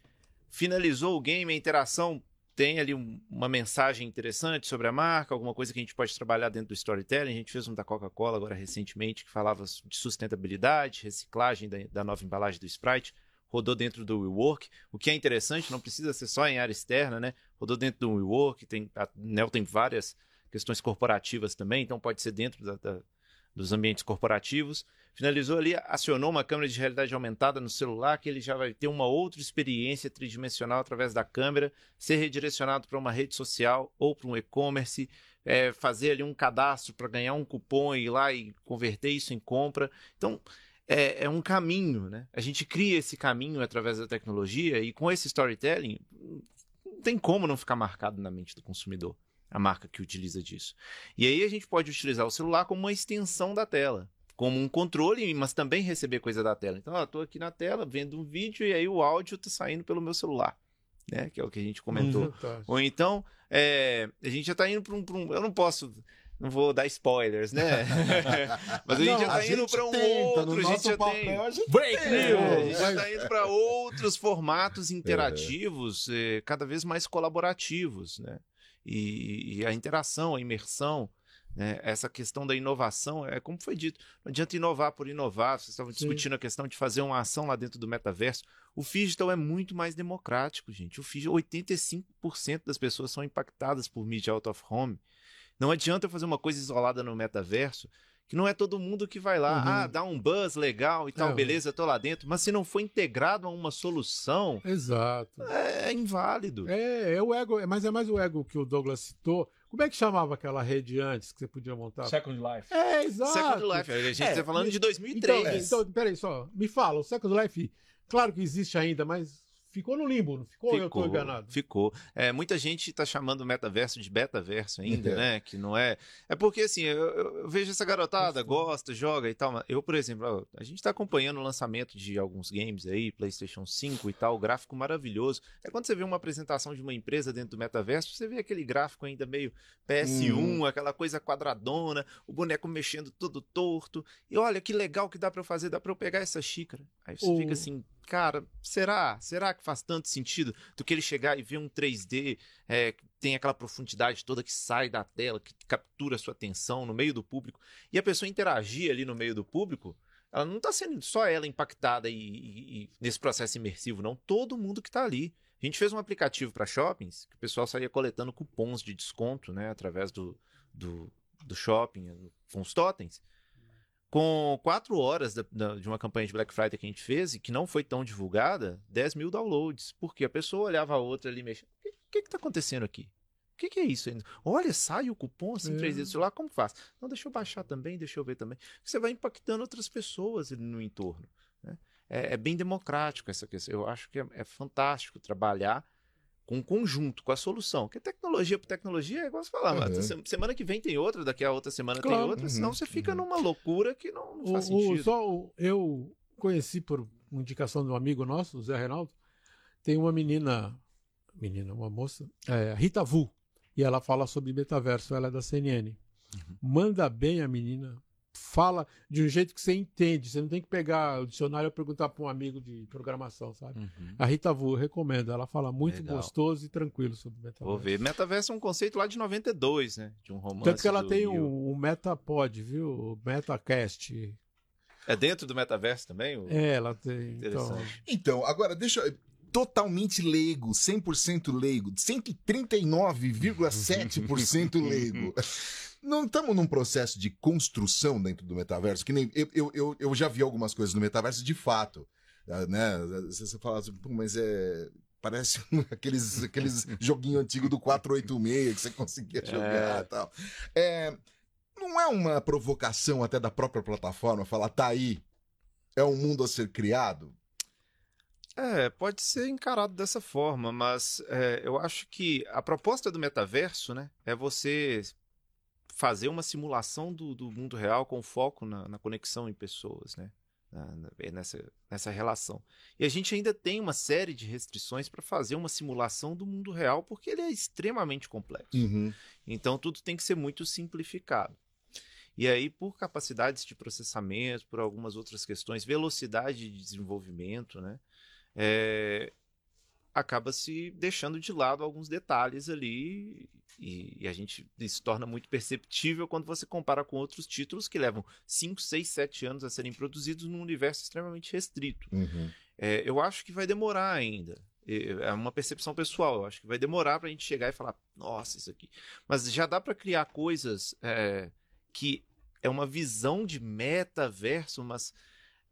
finalizou o game, a interação tem ali um- uma mensagem interessante sobre a marca, alguma coisa que a gente pode trabalhar dentro do storytelling. A gente fez um da Coca-Cola agora recentemente que falava de sustentabilidade, reciclagem da, da nova embalagem do Sprite. Rodou dentro do WeWork, o que é interessante, não precisa ser só em área externa, né? Rodou dentro do WeWork, tem, a Nel tem várias questões corporativas também, então pode ser dentro da- da- dos ambientes corporativos. Finalizou ali, acionou uma câmera de realidade aumentada no celular, que ele já vai ter uma outra experiência tridimensional através da câmera, ser redirecionado para uma rede social ou para um e-commerce, é, fazer ali um cadastro para ganhar um cupom e ir lá e converter isso em compra. Então, é, é um caminho, né? A gente cria esse caminho através da tecnologia e com esse storytelling, não tem como não ficar marcado na mente do consumidor a marca que utiliza disso. E aí a gente pode utilizar o celular como uma extensão da tela, como um controle, mas também receber coisa da tela. Então, eu estou aqui na tela vendo um vídeo e aí o áudio está saindo pelo meu celular, né? Que é o que a gente comentou. Fantástico. Ou então, é, a gente já está indo para um, um- Eu não posso. Não vou dar spoilers, né? Mas a gente Não, já está indo para um tenta, no outro, a gente nosso já papel, tem. a gente Break É, a gente já está indo para outros formatos interativos, eh, cada vez mais colaborativos, né? E, e a interação, a imersão, né? essa questão da inovação, é como foi dito, não adianta inovar por inovar, vocês estavam Sim. discutindo a questão de fazer uma ação lá dentro do metaverso. O digital é muito mais democrático, gente. O digital, 85% das pessoas são impactadas por mídia out of home. Não adianta eu fazer uma coisa isolada no metaverso, que não é todo mundo que vai lá, Uhum. ah, dá um buzz legal e tal, É. beleza, tô lá dentro, mas se não for integrado a uma solução, Exato. é inválido. É, é o ego, mas é mais o ego que o Douglas citou. Como é que chamava aquela rede antes que você podia montar? Second Life. É, exato. Second Life, a gente É, tá falando de Então, 2003. então, peraí só, me fala, o Second Life, claro que existe ainda, mas ficou no limbo, não ficou? Eu tô enganado. Ficou. É, muita gente tá chamando o metaverso de betaverso ainda, É. né? Que não é. É porque, assim, eu, eu- vejo essa garotada, gosta, joga e tal. mas Eu, por exemplo, a gente tá acompanhando o lançamento de alguns games aí, PlayStation 5 e tal, gráfico maravilhoso. É quando você vê uma apresentação de uma empresa dentro do metaverso, você vê aquele gráfico ainda meio PS1, Uhum. aquela coisa quadradona, o boneco mexendo todo torto. E olha que legal que dá pra eu fazer, dá pra eu pegar essa xícara. Aí você O- fica assim, cara, será? Será que faz tanto sentido do que ele chegar e ver um 3D é, que tem aquela profundidade toda que sai da tela, que captura a sua atenção no meio do público, e a pessoa interagir ali no meio do público? Ela não tá sendo só ela impactada e, e- e nesse processo imersivo, não. Todo mundo que tá ali. A gente fez um aplicativo para shoppings que o pessoal saía coletando cupons de desconto, né, através do, do, do shopping, com os totens. Com quatro horas da- da- de uma campanha de Black Friday que a gente fez e que não foi tão divulgada, 10 mil downloads. Porque a pessoa olhava a outra ali mexendo. O que, que, que tá acontecendo aqui? O que, que é isso ainda? Olha, sai o cupom assim, É. 3D do celular, como faz? Não, deixa eu baixar também, deixa eu ver também. Você vai impactando outras pessoas no entorno. né? É, é bem democrático essa questão. Eu acho que é, é fantástico trabalhar com um conjunto, com a solução. Porque tecnologia por tecnologia é igual você falar, Uhum. semana que vem tem outra, daqui a outra semana tem Claro. outra, senão Uhum. você fica numa loucura que não, não faz O- o- sentido. só o- eu conheci por indicação de um amigo nosso, o Zé Reinaldo, tem uma menina, menina, uma moça, é, Rita Vu, e ela fala sobre metaverso, ela é da CNN. Uhum. Manda bem a menina, fala de um jeito que você entende, você não tem que pegar o dicionário e perguntar para um amigo de programação, sabe? Uhum. A Rita Vu, eu recomendo, ela fala muito Legal. gostoso e tranquilo sobre metaverso. Vou ver. Metaverso é um conceito lá de 92, né? De um romance. Tanto que ela tem Neil. um, um Metapod, viu? O Metacast. É dentro do metaverso também? o- É, ela tem. Então, Interessante. Então, agora deixa eu. Totalmente leigo, 100% leigo, 139,7% leigo. Não estamos num processo de construção dentro do metaverso, que nem eu, eu, eu, eu já vi algumas coisas no metaverso de fato. ah, Né? Você fala assim, "Pô, mas é. Parece aqueles, aqueles joguinhos antigos do 486 que você conseguia jogar e tal. É, não é uma provocação até da própria plataforma falar, tá aí, é um mundo a ser criado? É, pode ser encarado dessa forma, mas é, eu acho que a proposta do metaverso, né, é você fazer uma simulação do, do mundo real com foco na, na conexão em pessoas, né? na- nessa, nessa relação. E a gente ainda tem uma série de restrições para fazer uma simulação do mundo real, porque ele é extremamente complexo. Uhum. Então tudo tem que ser muito simplificado. E aí, por capacidades de processamento, por algumas outras questões, velocidade de desenvolvimento, né? é, acaba se deixando de lado alguns detalhes ali e, e a gente se torna muito perceptível quando você compara com outros títulos que levam 5, 6, 7 anos a serem produzidos num universo extremamente restrito. Uhum. É, eu acho que vai demorar ainda. É uma percepção pessoal. Eu acho que vai demorar para a gente chegar e falar, nossa, isso aqui. Mas já dá para criar coisas é, que é uma visão de metaverso, mas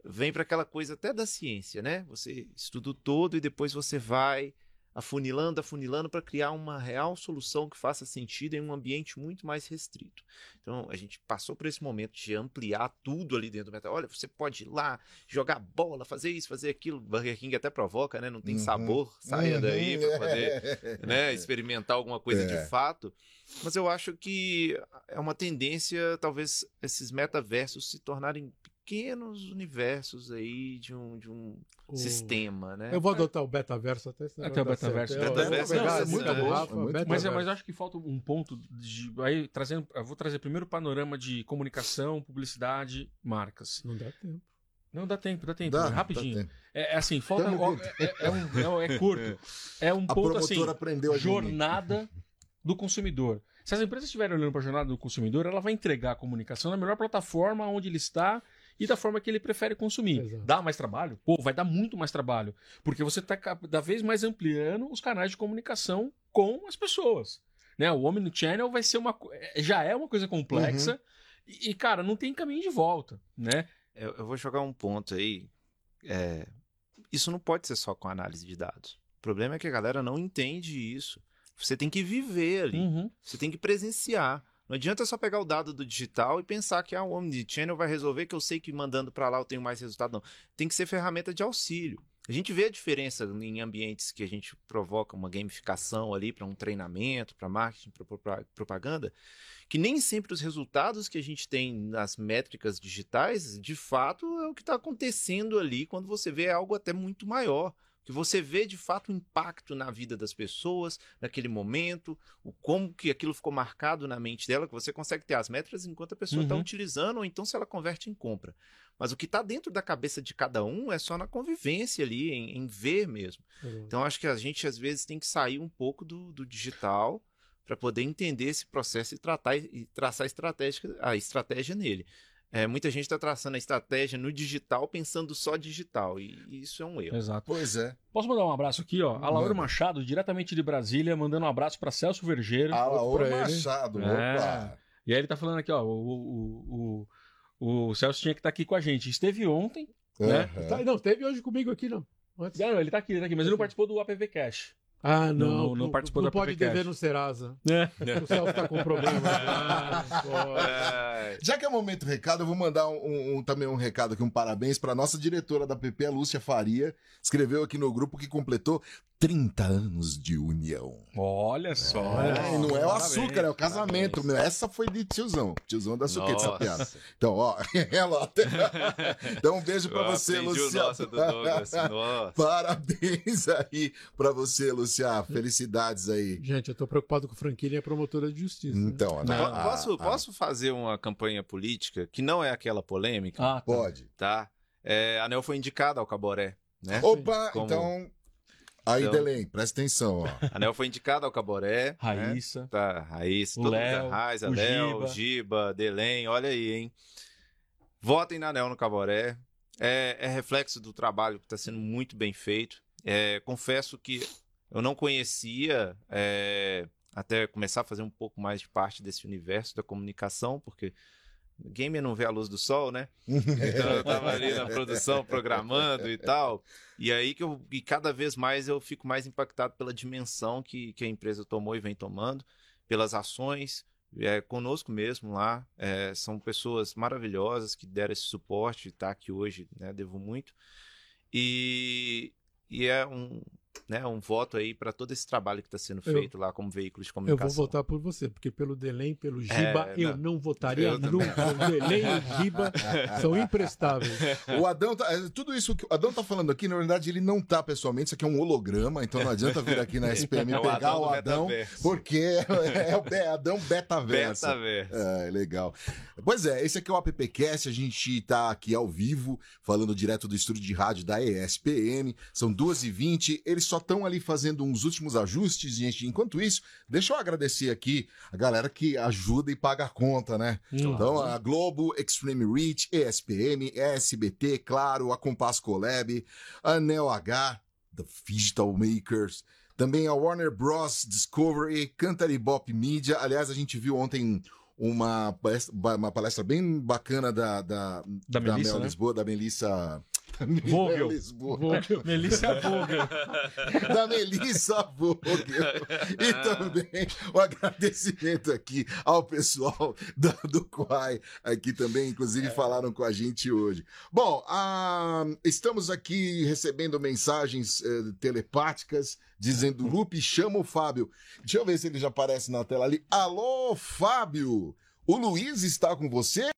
vem para aquela coisa até da ciência, né? Você estuda o todo e depois você vai afunilando, afunilando para criar uma real solução que faça sentido em um ambiente muito mais restrito. Então, a gente passou por esse momento de ampliar tudo ali dentro do meta. Olha, você pode ir lá, jogar bola, fazer isso, fazer aquilo. Burger King até provoca, né? Não tem Uhum. sabor, saia Uhum. daí para poder né, experimentar alguma coisa É. de fato. Mas eu acho que é uma tendência, talvez, esses metaversos se tornarem pequenos universos aí de um, de um O- sistema, né? Eu vou adotar o betaverso até esse Até o betaverso. É, Betaverso é, é é, muito bom, é. Mas, mas eu acho que falta um ponto de. Aí, trazendo, eu vou trazer primeiro o panorama de comunicação, publicidade, marcas. Não dá tempo. Não dá tempo, dá tempo. Dá, é rapidinho. dá tempo. É, é assim, falta. Ó, junto. é, é um, é, é curto. É um A ponto assim. aprendeu a jornada do consumidor. Se as empresas estiverem olhando para a jornada do consumidor, ela vai entregar a comunicação na melhor plataforma onde ele está e da forma que ele prefere consumir. Exato. Dá mais trabalho? Pô, vai dar muito mais trabalho. Porque você está cada vez mais ampliando os canais de comunicação com as pessoas. Né? O Omnichannel vai ser uma. co- é- Já é uma coisa complexa. E, e, cara, não tem caminho de volta, né? Eu, eu vou jogar um ponto aí. É, isso não pode ser só com análise de dados. O problema é que a galera não entende isso. Você tem que viver ali. Uhum. Você tem que presenciar. Não adianta só pegar o dado do digital e pensar que ah, Omnichannel vai resolver, que eu sei que mandando para lá eu tenho mais resultado. Não. Tem que ser ferramenta de auxílio. A gente vê a diferença em ambientes que a gente provoca uma gamificação ali para um treinamento, para marketing, para propaganda, que nem sempre os resultados que a gente tem nas métricas digitais, de fato, é o que está acontecendo ali quando você vê algo até muito maior que você vê de fato o impacto na vida das pessoas, naquele momento, o como que aquilo ficou marcado na mente dela, que você consegue ter as métricas enquanto a pessoa está Uhum. utilizando, ou então se ela converte em compra. Mas o que está dentro da cabeça de cada um é só na convivência ali, em, em ver mesmo. Então acho que a gente às vezes tem que sair um pouco do, do digital para poder entender esse processo e tratar e traçar a estratégia, a estratégia nele. É, muita gente está traçando a estratégia no digital pensando só digital, e, e isso é um erro. Exato. Pois é. Posso mandar um abraço aqui, ó? A Laura. Machado, diretamente de Brasília, mandando um abraço para Celso Vergeiro. A Laura. Machado, É. opa. E aí ele tá falando aqui, ó, o, o, o, o Celso tinha que estar aqui com a gente. Esteve ontem, né? Aham. Tá, não, esteve hoje comigo aqui, não. Antes. Não, ele tá aqui, ele tá aqui, mas ele não participou do APV Cash. Ah, não. Não- não participou não da pode dever no Serasa. É. O Celso tá com problema. Ah. É, Já que é momento recado, eu vou mandar um, um- também um recado aqui, um parabéns para nossa diretora da PP, a Lúcia Faria. Escreveu aqui no grupo que completou 30 anos de união. Olha só. É, não é o açúcar, é o casamento. meu. Essa foi de tiozão. Tiozão da suquete essa Nossa. piada. Então, ó, ela. Então, um beijo pra eu você, o Luciano. nosso do Douglas. Nossa. Parabéns aí pra você, Luciano. Felicidades aí. Gente, eu tô preocupado com o Franquinha e a promotora de justiça. né? Então, Não. a- a- posso, a- posso fazer uma campanha política que não é aquela polêmica, Ah, tá. Pode. tá? É, a ANEL foi indicada ao Caboré, né? Opa, Como- então. Aí, Então- Delém, presta atenção, ó. A ANEL foi indicada ao Caboré. né? Raíssa. Tá, Raíssa, O todo Léo, mundo, Raiza, o Léo, Giba. Giba, Delém, olha aí, hein? Votem na ANEL no Caboré. É, é reflexo do trabalho que está sendo muito bem feito. É, confesso que eu não conhecia, é, até começar a fazer um pouco mais de parte desse universo da comunicação, porque gamer não vê a luz do sol, né? Então eu tava ali na produção, programando e tal. E aí que eu. E cada vez mais eu fico mais impactado pela dimensão que, que a empresa tomou e vem tomando, pelas ações. É, conosco mesmo lá, é, são pessoas maravilhosas que deram esse suporte, tá aqui hoje, né? Devo muito. E, e é um, né, um voto aí para todo esse trabalho que está sendo Eu- feito lá como veículo de Eu comunicação. vou votar por você, porque pelo Delém, pelo Giba, É, eu não. não votaria Eu nunca. O Delém e o Giba são imprestáveis. O Adão tá. é, Tudo isso que o Adão tá falando aqui, na verdade, ele não tá pessoalmente, isso aqui é um holograma, então não adianta vir aqui na SPM É o pegar Adão o Adão, porque é o Be- Adão Betaverso. Betaverso. É, legal. Pois é, esse aqui é o AppCast, a gente tá aqui ao vivo, falando direto do estúdio de rádio da ESPM, são 2h20, eles só estão ali fazendo uns últimos ajustes, gente. Enquanto isso, deixa eu agradecer aqui a galera que ajuda e paga a conta, né? Então, a Globo, Extreme Reach, ESPM, SBT, claro, a Compass Collab, a Neo H, The Digital Makers, também a Warner Bros. Discovery, Cantar Bop Media. Aliás, a gente viu ontem uma palestra, uma palestra bem bacana da, da, Da Melissa, Mel né? Lisboa, da Melissa. Vogel. Lisboa. Melissa Vogel. da Melissa Vogel. E também o agradecimento aqui ao pessoal da, do Quai, aqui também, inclusive, falaram com a gente hoje. Bom, ah, estamos aqui recebendo mensagens eh, telepáticas dizendo: Lupe, chama o Fábio. Deixa eu ver se ele já aparece na tela ali. Alô, Fábio! O Luiz está com você?